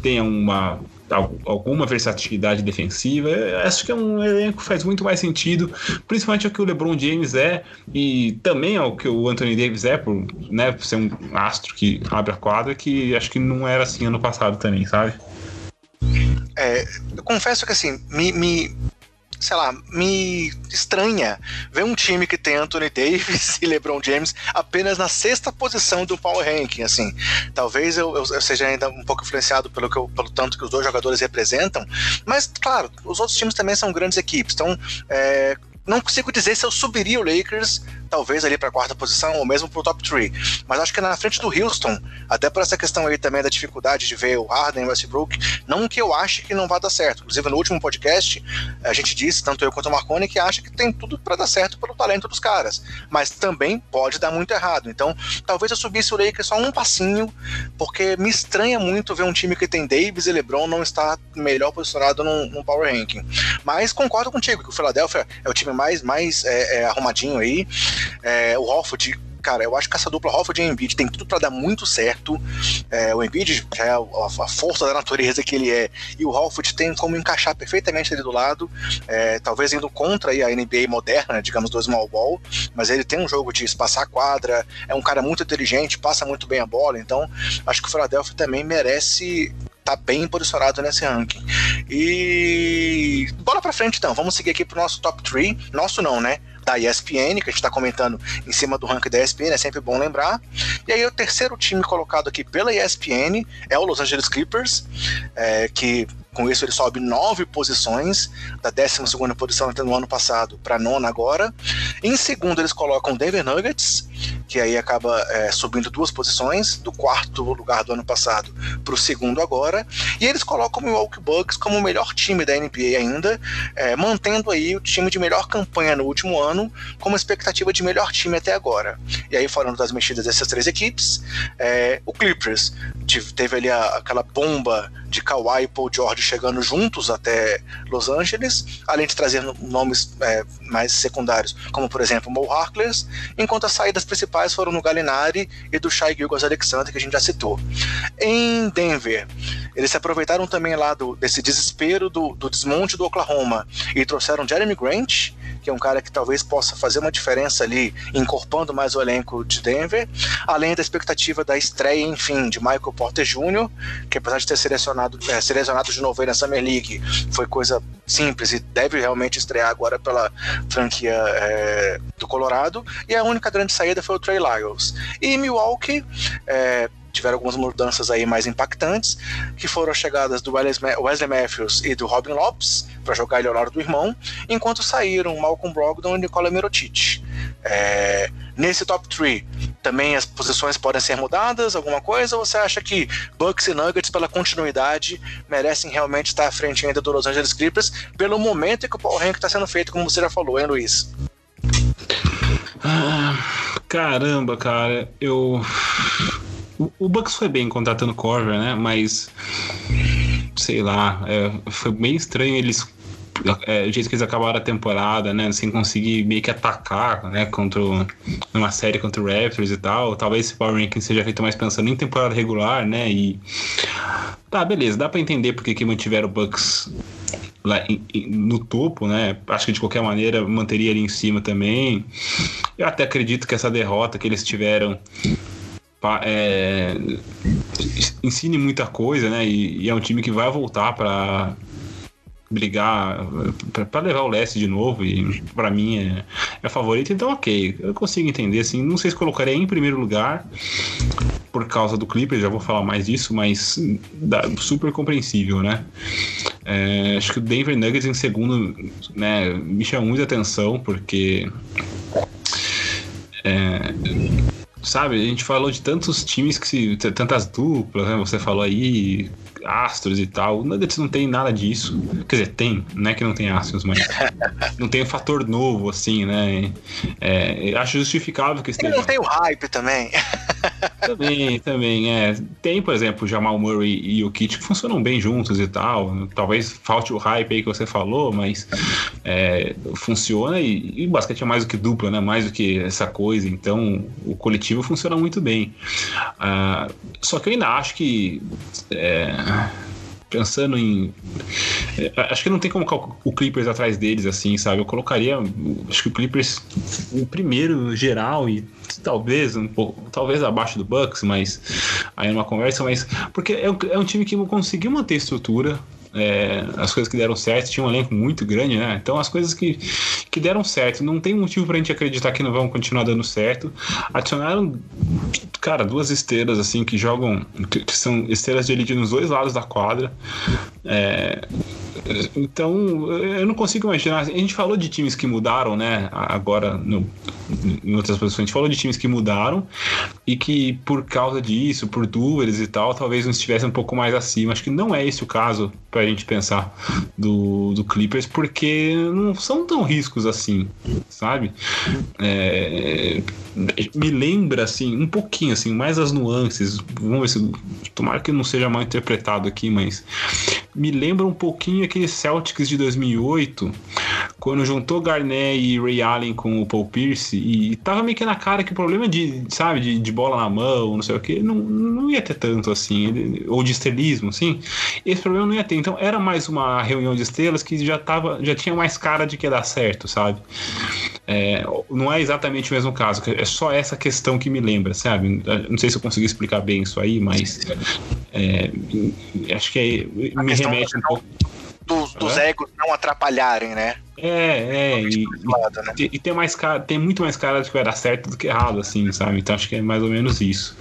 tenham uma alguma versatilidade defensiva. Eu acho que é um elenco que faz muito mais sentido, principalmente o que o LeBron James é e também o que o Anthony Davis é, por, né, por ser um astro que abre a quadra, que acho que não era assim ano passado também, sabe? É, eu confesso que assim, me, me, sei lá, me estranha ver um time que tem Anthony Davis e LeBron James apenas na sexta posição do Power Ranking, assim. Talvez eu, eu, eu seja ainda um pouco influenciado pelo, eu, pelo tanto que os dois jogadores representam, mas, claro, os outros times também são grandes equipes, então é, não consigo dizer se eu subiria o Lakers talvez ali para a quarta posição ou mesmo para o top 3. Mas acho que na frente do Houston, até por essa questão aí também da dificuldade de ver o Harden e o Westbrook, não que eu ache que não vá dar certo. Inclusive no último podcast, a gente disse, tanto eu quanto o Marconi, que acha que tem tudo para dar certo pelo talento dos caras. Mas também pode dar muito errado. Então, talvez eu subisse o Lakers só um passinho, porque me estranha muito ver um time que tem Davis e LeBron não estar melhor posicionado num power ranking. Mas concordo contigo que o Philadelphia é o time mais, mais é, é, arrumadinho aí. É, o Horford cara, eu acho que essa dupla Horford e Embiid tem tudo para dar muito certo. É, o Embiid é a, a, força da natureza que ele é, e o Horford tem como encaixar perfeitamente ali do lado, é, talvez indo contra a NBA moderna, digamos, do small ball, mas ele tem um jogo de espaçar a quadra, é um cara muito inteligente, passa muito bem a bola, então acho que o Philadelphia também merece tá bem posicionado nesse ranking. E bora pra frente então, vamos seguir aqui pro nosso top 3. Nosso não, né? Da ESPN, que a gente está comentando em cima do ranking da ESPN, é sempre bom lembrar. E aí o terceiro time colocado aqui pela ESPN é o Los Angeles Clippers, é, que com isso ele sobe nove posições, da 12 posição no ano passado para nona agora. Em segundo eles colocam Denver Nuggets, que aí acaba é, subindo duas posições, do quarto lugar do ano passado para o segundo agora. E eles colocam o Milwaukee Bucks como o melhor time da NBA ainda, é, mantendo aí o time de melhor campanha no último ano, como expectativa de melhor time até agora. E aí, falando das mexidas dessas três equipes, é, o Clippers teve ali a, aquela bomba de Kawhi e Paul George chegando juntos até Los Angeles, além de trazer nomes é, mais secundários, como por exemplo Mo Harkless, enquanto as saídas principais foram no Galinari e do Shai Gilgos Alexander, que a gente já citou. Em Denver, eles se aproveitaram também lá do, desse desespero do, do desmonte do Oklahoma e trouxeram Jeremy Grant, que é um cara que talvez possa fazer uma diferença ali, incorporando mais o elenco de Denver, além da expectativa da estreia, enfim, de Michael Porter Jr., que apesar de ter selecionado, é, selecionado de novo aí na Summer League, foi coisa simples e deve realmente estrear agora pela franquia é, do Colorado, e a única grande saída foi o Trey Lyles. E Milwaukee, é, tiveram algumas mudanças aí mais impactantes, que foram as chegadas do Wesley Matthews e do Robin Lopes para jogar ele ao lado do irmão, enquanto saíram Malcolm Brogdon e Nikola Mirotic. É, nesse top 3, também as posições podem ser mudadas, alguma coisa, ou você acha que Bucks e Nuggets, pela continuidade, merecem realmente estar à frente ainda do Los Angeles Clippers, pelo momento em que o Power Rank está sendo feito, como você já falou, hein, Luiz? Ah, caramba, cara, eu o, Bucks foi bem contratando Corver, né? Mas sei lá, é, foi bem estranho eles é, o jeito que eles acabaram a temporada, né? Sem conseguir meio que atacar, né? Contra uma série contra o Raptors e tal. Talvez esse Power Ranking seja feito mais pensando em temporada regular, né? E tá, beleza, dá para entender porque que mantiveram o Bucks lá no topo, né? Acho que de qualquer maneira manteria ali em cima também. Eu até acredito que essa derrota que eles tiveram é, ensine muita coisa, né? E, e, é um time que vai voltar para brigar, para levar o leste de novo. E para mim é, é favorito, então ok, eu consigo entender. Assim, não sei se colocaria em primeiro lugar por causa do Clippers, já vou falar mais disso, mas super compreensível, né? É, acho que o Denver Nuggets em segundo, né, me chama muita atenção porque é, sabe? A gente falou de tantos times que se. tantas duplas, né? Você falou aí, astros e tal. O Nuggets não tem nada disso. Quer dizer, tem, não é que não tem astros, mas não tem um fator novo, assim, né? É, acho justificável que esteja. Ele não tem o hype também. Também, também, é. Tem, por exemplo, Jamal Murray e o Kit que funcionam bem juntos e tal. Talvez falte o hype aí que você falou, mas é, funciona e, e basquete é mais do que dupla, né? Mais do que essa coisa. Então, o coletivo funciona muito bem. Uh, só que eu ainda acho que. É, pensando em. É, acho que não tem como o Clippers atrás deles, assim, sabe? Eu colocaria. Acho que o Clippers o primeiro geral e talvez um pouco. Talvez abaixo do Bucks, mas aí numa conversa, mas. Porque é um, é um time que conseguiu manter estrutura, é, as coisas que deram certo, tinha um elenco muito grande, né? Então as coisas que, que deram certo, não tem motivo pra gente acreditar que não vão continuar dando certo. Adicionaram, cara, duas estrelas assim que jogam, que, são estrelas de elite nos dois lados da quadra. É, então, eu não consigo imaginar. A gente falou de times que mudaram, né? Agora, no, em outras posições, a gente falou de times que mudaram e que, por causa disso, por dúvidas e tal, talvez não estivessem um pouco mais acima. Acho que não é esse o caso para a gente pensar do, do Clippers, porque não são tão riscos assim, sabe? É, me lembra, assim, um pouquinho, assim, mais as nuances. Vamos ver se. Tomara que não seja mal interpretado aqui, mas me lembra um pouquinho aquele Celtics de 2008, quando juntou Garnett e Ray Allen com o Paul Pierce, e tava meio que na cara que o problema de, sabe, de, de bola na mão, não sei o que, não, não ia ter tanto assim, ou de estrelismo, assim, esse problema não ia ter. Então era mais uma reunião de estrelas que já, tava, já tinha mais cara de que ia dar certo, sabe? É, não é exatamente o mesmo caso, é só essa questão que me lembra, sabe? Não sei se eu consegui explicar bem isso aí, mas é, acho que é, me remete um pouco. Dos, dos é? egos não atrapalharem, né? É, é, e, lado, né? e, e, tem mais cara, tem muito mais cara de que vai dar certo do que errado, assim, sabe? Então acho que é mais ou menos isso.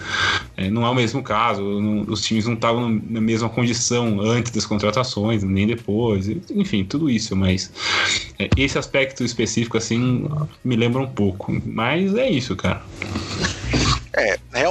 É, não é o mesmo caso, não, os times não estavam na mesma condição antes das contratações, nem depois, enfim, tudo isso, mas é, esse aspecto específico, assim, me lembra um pouco. Mas é isso, cara.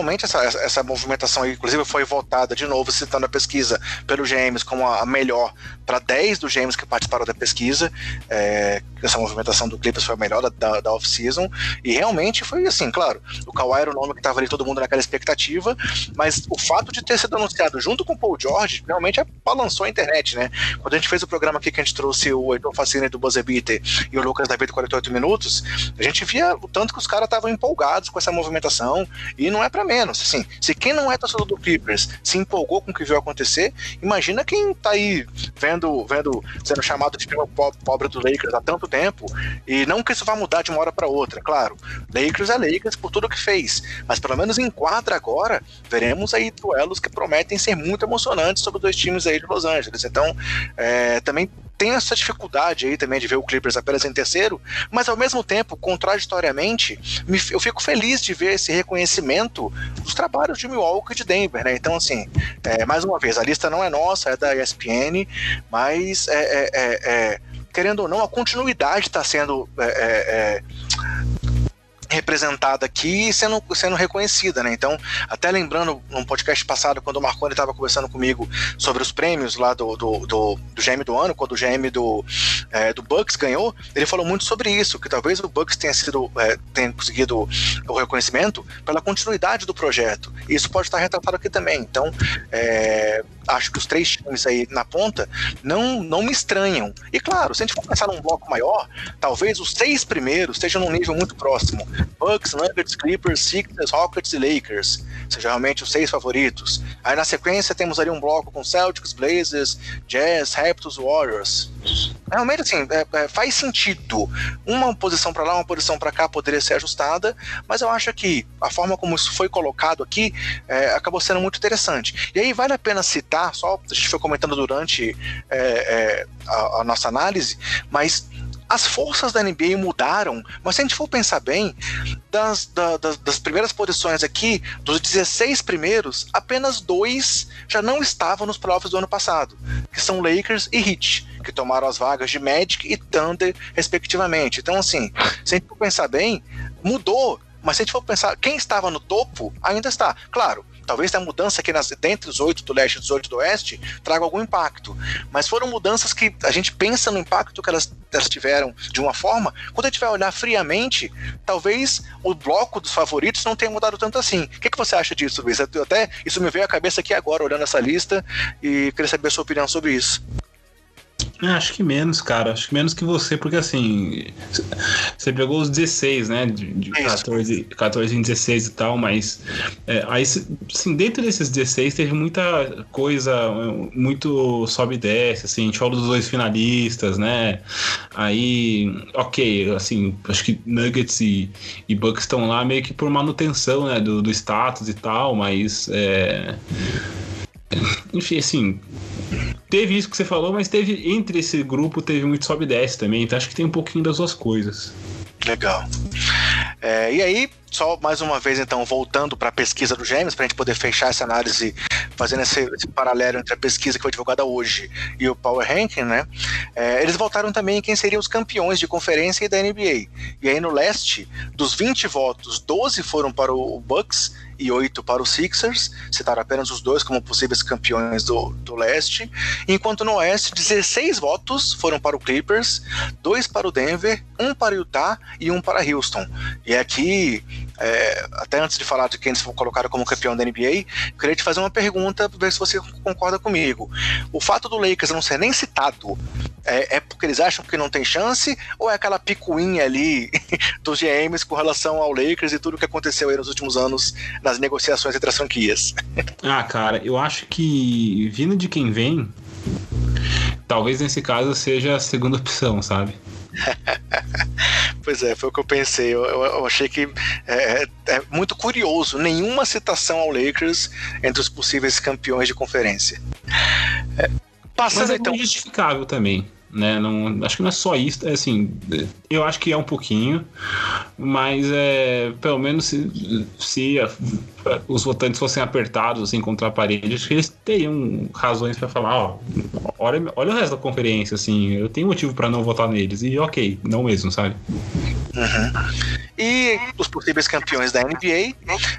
É, realmente essa, essa movimentação inclusive foi votada de novo, citando a pesquisa pelo James como a melhor para 10 dos James que participaram da pesquisa. É, essa movimentação do Clippers foi a melhor da, da, off-season. E realmente foi assim, claro, o Kawhi era o nome que estava ali todo mundo naquela expectativa, mas o fato de ter sido anunciado junto com o Paul George realmente balançou a internet, né? Quando a gente fez o programa aqui que a gente trouxe o Heitor Facine do Buzzer Beater e o Lucas da Vida 48 Minutos, a gente via o tanto que os caras estavam empolgados com essa movimentação e não é para menos. Assim, se quem não é torcedor do Clippers se empolgou com o que viu acontecer, imagina quem tá aí vendo, vendo sendo chamado de primo pobre do Lakers há tanto tempo e não que isso vá mudar de uma hora para outra, claro. Lakers é Lakers por tudo que fez, mas pelo menos em quadra agora veremos aí duelos que prometem ser muito emocionantes sobre dois times aí de Los Angeles. Então, é, também tem essa dificuldade aí também de ver o Clippers apenas em terceiro, mas ao mesmo tempo, contraditoriamente, me, eu fico feliz de ver esse reconhecimento dos trabalhos de Milwaukee e de Denver, né? Então, assim, é, mais uma vez, a lista não é nossa, é da ESPN, mas é, é, é, é querendo ou não, a continuidade está sendo é, representada aqui e sendo, sendo reconhecida, né? Então, até lembrando num podcast passado, quando o Marconi estava conversando comigo sobre os prêmios lá do, do, do, do GM do ano, quando o GM do, é, do Bucks ganhou, ele falou muito sobre isso, que talvez o Bucks tenha sido é, tenha conseguido o reconhecimento pela continuidade do projeto. E isso pode estar retratado aqui também. Então, é, acho que os três times aí na ponta não, não me estranham. E claro, se a gente for pensar num bloco maior, talvez os seis primeiros estejam num nível muito próximo. Bucks, Nuggets, Clippers, Sixers, Rockets e Lakers. Sejam realmente os seis favoritos. Aí na sequência temos ali um bloco com Celtics, Blazers, Jazz, Raptors, Warriors. Realmente assim, é, é, faz sentido. Uma posição para lá, uma posição para cá poderia ser ajustada, mas eu acho que a forma como isso foi colocado aqui é, acabou sendo muito interessante. E aí vale a pena citar, só a gente foi comentando durante é, é, a, a nossa análise, mas as forças da NBA mudaram, mas se a gente for pensar bem, das, da, das, das, primeiras posições aqui, dos 16 primeiros, apenas dois já não estavam nos playoffs do ano passado, que são Lakers e Heat, que tomaram as vagas de Magic e Thunder, respectivamente. Então, assim, se a gente for pensar bem, mudou. Mas se a gente for pensar, quem estava no topo ainda está. Claro, Talvez a mudança aqui nas, dentre os oito do leste e os oito do oeste traga algum impacto. Mas foram mudanças que a gente pensa no impacto que elas, elas tiveram de uma forma. Quando a gente vai olhar friamente, talvez o bloco dos favoritos não tenha mudado tanto assim. O que, que você acha disso, Luiz? Até isso me veio à cabeça aqui agora, olhando essa lista, e queria saber a sua opinião sobre isso. É, acho que menos, cara. Acho que menos que você, porque assim. Você pegou os 16, né? De, de 14, 14 em 16 e tal, mas. É, aí, assim, dentro desses 16 teve muita coisa, muito sobe e desce, assim. A gente dos dois finalistas, né? Aí, ok, assim, acho que Nuggets e, e Bucks estão lá meio que por manutenção, né? Do, do status e tal, mas. É, enfim, assim teve isso que você falou, mas teve entre esse grupo teve muito sobe e desce também, então acho que tem um pouquinho das duas coisas. Legal. É, e aí, só mais uma vez, então, voltando para a pesquisa do Gêmeos, para a gente poder fechar essa análise, fazendo esse, esse, paralelo entre a pesquisa que foi divulgada hoje e o Power Ranking, né? É, eles voltaram também em quem seriam os campeões de conferência e da NBA. E aí, no leste, dos 20 votos, 12 foram para o Bucks e 8 para os Sixers, citaram apenas os dois como possíveis campeões do, do leste, enquanto no oeste 16 votos foram para o Clippers, 2 para o Denver, 1 para o Utah e 1 para Houston. E aqui, é, até antes de falar de quem eles colocaram como campeão da NBA, queria te fazer uma pergunta, ver se você concorda comigo. O fato do Lakers não ser nem citado é, é porque eles acham que não tem chance, ou é aquela picuinha ali dos GMs com relação ao Lakers e tudo que aconteceu aí nos últimos anos nas negociações entre as franquias. Ah, cara, eu acho que vindo de quem vem, talvez nesse caso seja a segunda opção, sabe? pois é, foi o que eu pensei. Eu, eu, eu achei que é, é, é, muito curioso nenhuma citação ao Lakers entre os possíveis campeões de conferência. É, passando Mas é então. justificável também né? Não, acho que não é só isso, é assim, eu acho que é um pouquinho, mas é pelo menos se, se a, os votantes fossem apertados assim contra a parede, acho que eles teriam razões para falar, ó, olha, olha o resto da conferência, assim, eu tenho motivo para não votar neles e ok, não mesmo, sabe? Uhum. E os possíveis campeões da NBA,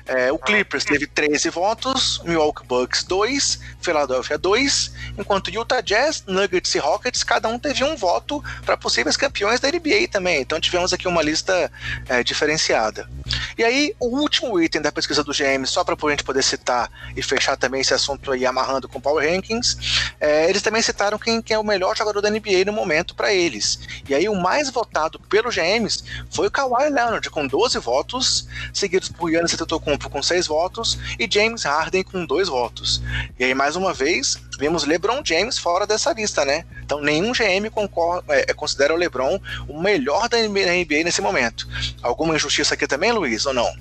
é, o Clippers teve 13 votos, Milwaukee Bucks 2, Philadelphia 2, enquanto Utah Jazz, Nuggets e Rockets, cada um teve um voto para possíveis campeões da NBA também. Então tivemos aqui uma lista é, diferenciada. E aí, o último item da pesquisa do GM, só para a gente poder citar e fechar também esse assunto aí amarrando com Power Rankings, é, eles também citaram quem, quem é o melhor jogador da NBA no momento para eles. E aí, o mais votado pelo GMs foi o Kawhi Leonard, com 12 votos, seguidos por Giannis Antetokounmpo com 6 votos e James Harden com 2 votos. E aí, mais uma vez, vemos LeBron James fora dessa lista, né? Então, nenhum GM concorda, é, considera o LeBron o melhor da NBA nesse momento. Alguma injustiça aqui também, Luiz, ou não?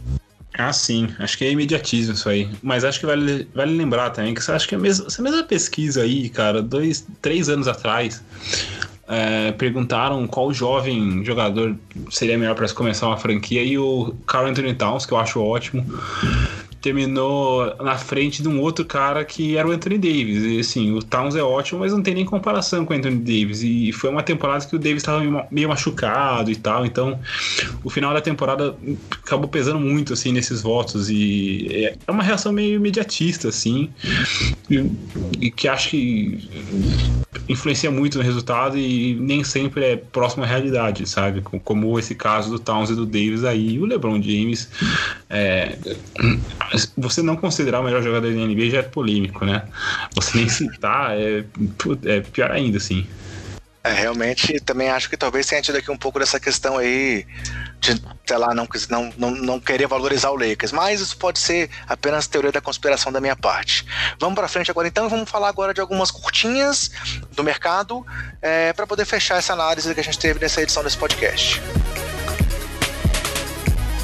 Ah, sim. Acho que é imediatismo isso aí. Mas acho que vale, vale lembrar também que acho que é mesma, essa mesma pesquisa aí, cara, dois, três anos atrás, é, perguntaram qual jovem jogador seria melhor para começar uma franquia e o Carl Anthony Towns, que eu acho ótimo, terminou na frente de um outro cara que era o Anthony Davis. E assim, o Towns é ótimo, mas não tem nem comparação com o Anthony Davis. E foi uma temporada que o Davis estava meio machucado e tal. Então, o final da temporada acabou pesando muito assim nesses votos. E é uma reação meio imediatista, assim. E, e que acho que influencia muito no resultado e nem sempre é próximo à realidade, sabe? Como esse caso do Towns e do Davis aí. O LeBron James. É, você não considerar o melhor jogador da NBA já é polêmico, né? Você nem citar é, é pior ainda, assim. É, realmente, também acho que talvez tenha tido aqui um pouco dessa questão aí de, sei lá, não, não, não, querer valorizar o Lakers, mas isso pode ser apenas teoria da conspiração da minha parte. Vamos para frente agora então, vamos falar agora de algumas curtinhas do mercado é, para poder fechar essa análise que a gente teve nessa edição desse podcast.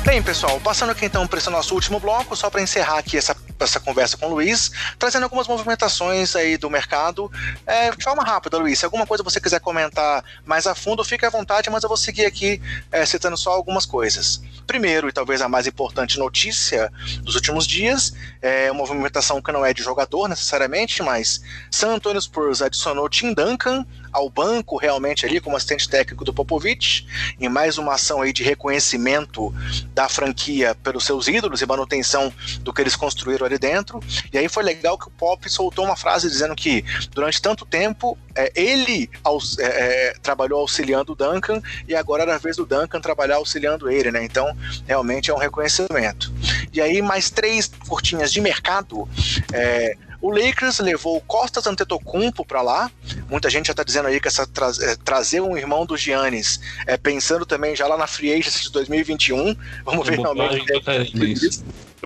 Bem, pessoal, passando aqui então para esse nosso último bloco, só para encerrar aqui essa, essa conversa com o Luiz, trazendo algumas movimentações aí do mercado. É, de forma rápida, Luiz, se alguma coisa você quiser comentar mais a fundo, fique à vontade, mas eu vou seguir aqui é, citando só algumas coisas. Primeiro, e talvez a mais importante notícia dos últimos dias, é uma movimentação que não é de jogador necessariamente, mas San Antonio Spurs adicionou Tim Duncan ao banco realmente ali como assistente técnico do Popovich, em mais uma ação aí de reconhecimento da franquia pelos seus ídolos e manutenção do que eles construíram ali dentro. E aí foi legal que o Pop soltou uma frase dizendo que durante tanto tempo é, ele é, é, trabalhou auxiliando o Duncan e agora era a vez do Duncan trabalhar auxiliando ele, né? Então realmente é um reconhecimento. E aí mais três curtinhas de mercado. É, o Lakers levou o Costas Antetokounmpo para lá. Muita gente já está dizendo aí que essa tra é, trazer um irmão do Giannis, é, pensando também já lá na Free Agency de 2021. Vamos ver realmente.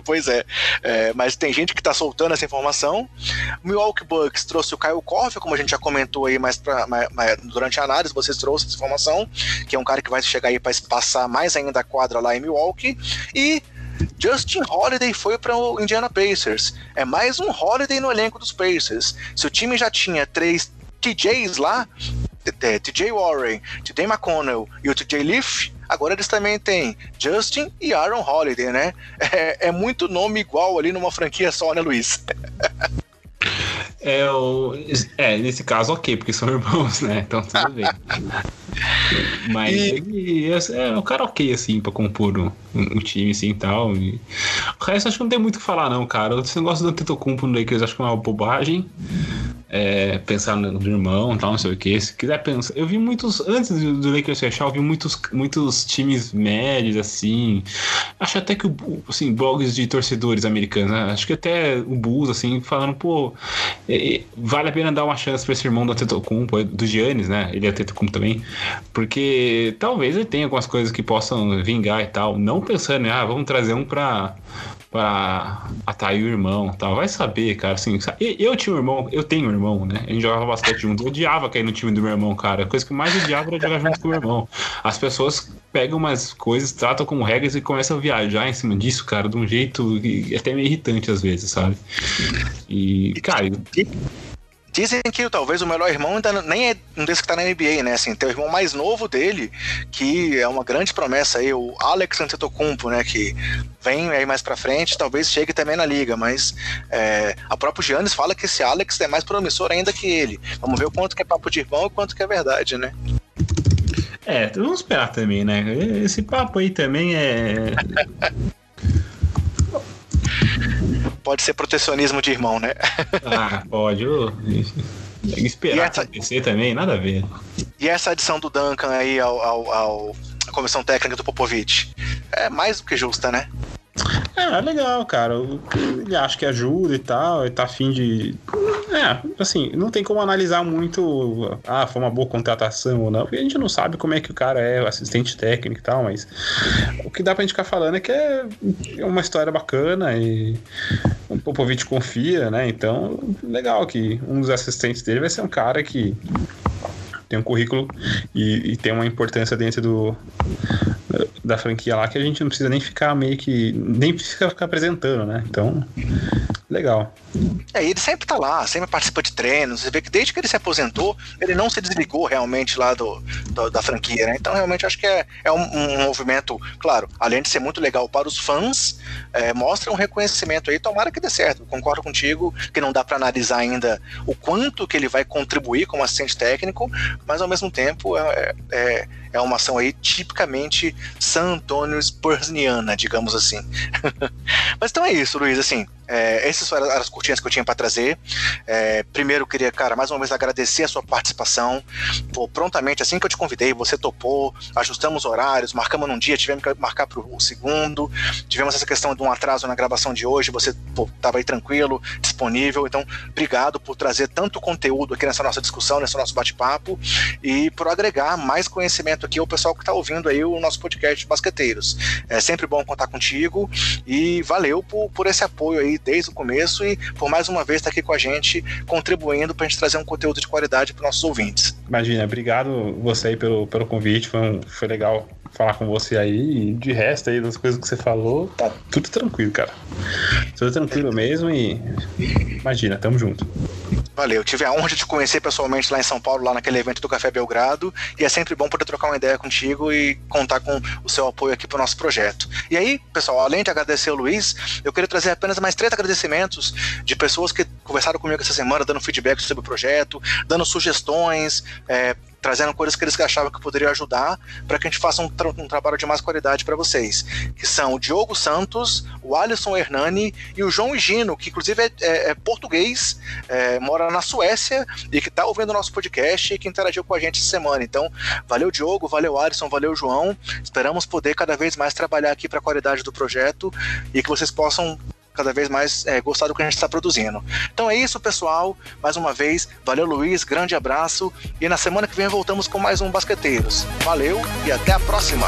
Pois é. é. mas tem gente que está soltando essa informação. O Milwaukee Bucks trouxe o Kyle Korver, como a gente já comentou aí mais, pra, mais, mais durante a análise, vocês trouxeram essa informação, que é um cara que vai chegar aí para passar mais ainda a quadra lá em Milwaukee. E Justin Holiday foi para o Indiana Pacers. É mais um Holiday no elenco dos Pacers. Se o time já tinha três TJs lá, TJ Warren, TJ McConnell e o TJ Leaf, agora eles também têm Justin e Aaron Holiday, né? É, é muito nome igual ali numa franquia só, né, Luiz? É, o, é, nesse caso, ok, porque são irmãos, né? Então tudo bem. Mas e... é, é um cara ok, assim, pra compor o, o time, assim e tal. E... O resto acho que não tem muito o que falar, não, cara. Esse negócio do Antetokounmpo no Lakers acho que é uma bobagem. É, pensar no, irmão tal, não sei o que. Se quiser pensar. Eu vi muitos. Antes do, Lakers fechar, eu vi muitos, muitos times médios, assim. Acho até que, assim, blogs de torcedores americanos, né? Acho que até o Bulls, assim, falando, pô, é, vale a pena dar uma chance pra esse irmão do Antetokounmpo, do Giannis, né? Ele é Antetokounmpo também. Porque talvez ele tenha algumas coisas que possam vingar e tal. Não pensando, ah, vamos trazer um pra, pra atrair o irmão tal. Vai saber, cara. Assim, eu tinha um irmão, eu tenho um irmão, né? A gente jogava basquete junto. Eu odiava cair no time do meu irmão, cara. A coisa que mais odiava era jogar junto com o meu irmão. As pessoas pegam umas coisas, tratam como regras e começam a viajar em cima disso, cara, de um jeito até meio irritante às vezes, sabe? E, cara. Dizem que talvez o melhor irmão ainda nem é um desses que tá na NBA, né? Assim, tem o irmão mais novo dele, que é uma grande promessa aí, o Alex Antetokounmpo, né? Que vem aí mais pra frente, talvez chegue também na liga, mas é, a própria Giannis fala que esse Alex é mais promissor ainda que ele. Vamos ver o quanto que é papo de irmão e quanto que é verdade, né? É, vamos esperar também, né? Esse papo aí também é. Pode ser protecionismo de irmão, né? ah, pode. Esperar essa... acontecer também, nada a ver. E essa adição do Duncan aí ao, ao, ao à comissão técnica do Popovich é mais do que justa, né? É, legal, cara. Ele acha que ajuda e tal, ele tá afim de. É, assim, não tem como analisar muito. Ah, foi uma boa contratação ou não, porque a gente não sabe como é que o cara é, assistente técnico e tal, mas o que dá pra gente ficar falando é que é uma história bacana e o Popovich confia, né? Então, legal que um dos assistentes dele vai ser um cara que tem um currículo e, e tem uma importância dentro do, da franquia lá que a gente não precisa nem ficar meio que. nem precisa ficar apresentando, né? Então, legal. É, ele sempre tá lá, sempre participa de treinos. Você vê que desde que ele se aposentou, ele não se desligou realmente lá do, do da franquia, né? Então, realmente, acho que é, é um, um, movimento, claro, além de ser muito legal para os fãs, é, mostra um reconhecimento aí. Tomara que dê certo. Concordo contigo que não dá para analisar ainda o quanto que ele vai contribuir como assistente técnico, mas ao mesmo tempo é, é, é uma ação aí tipicamente San Antônio Spursniana, digamos assim. mas então é isso, Luiz, assim, é, essas foram as curtinhas que eu tinha para trazer. É, primeiro, eu queria, cara, mais uma vez agradecer a sua participação. Pô, prontamente, assim que eu te convidei, você topou, ajustamos horários, marcamos num dia, tivemos que marcar para o segundo. Tivemos essa questão de um atraso na gravação de hoje, você estava aí tranquilo, disponível. Então, obrigado por trazer tanto conteúdo aqui nessa nossa discussão, nesse nosso bate-papo e por agregar mais conhecimento aqui ao pessoal que está ouvindo aí o nosso podcast Basqueteiros. É sempre bom contar contigo e valeu por, por esse apoio aí desde o começo e por mais uma vez estar tá aqui com a gente, contribuindo para a gente trazer um conteúdo de qualidade para nossos ouvintes. Imagina, obrigado você aí pelo, pelo convite, foi, um, foi legal falar com você aí. E de resto aí, das coisas que você falou, tá tudo tranquilo, cara. Tudo tranquilo mesmo e imagina, tamo junto. Valeu, tive a honra de te conhecer pessoalmente lá em São Paulo, lá naquele evento do Café Belgrado, e é sempre bom poder trocar uma ideia contigo e contar com o seu apoio aqui para o nosso projeto. E aí, pessoal, além de agradecer o Luiz, eu queria trazer apenas mais três agradecimentos de pessoas que conversaram comigo essa semana, dando feedback sobre o projeto, dando sugestões, é, trazendo coisas que eles achavam que poderiam ajudar para que a gente faça um, tra um trabalho de mais qualidade para vocês. Que são o Diogo Santos, o Alisson Hernani e o João Gino, que inclusive é, é, é português, é, mora na Suécia e que está ouvindo o nosso podcast e que interagiu com a gente essa semana. Então, valeu Diogo, valeu Alisson, valeu João. Esperamos poder cada vez mais trabalhar aqui para a qualidade do projeto e que vocês possam cada vez mais é, gostar do que a gente está produzindo. Então é isso, pessoal. Mais uma vez, valeu, Luiz. Grande abraço. E na semana que vem voltamos com mais um Basqueteiros. Valeu e até a próxima.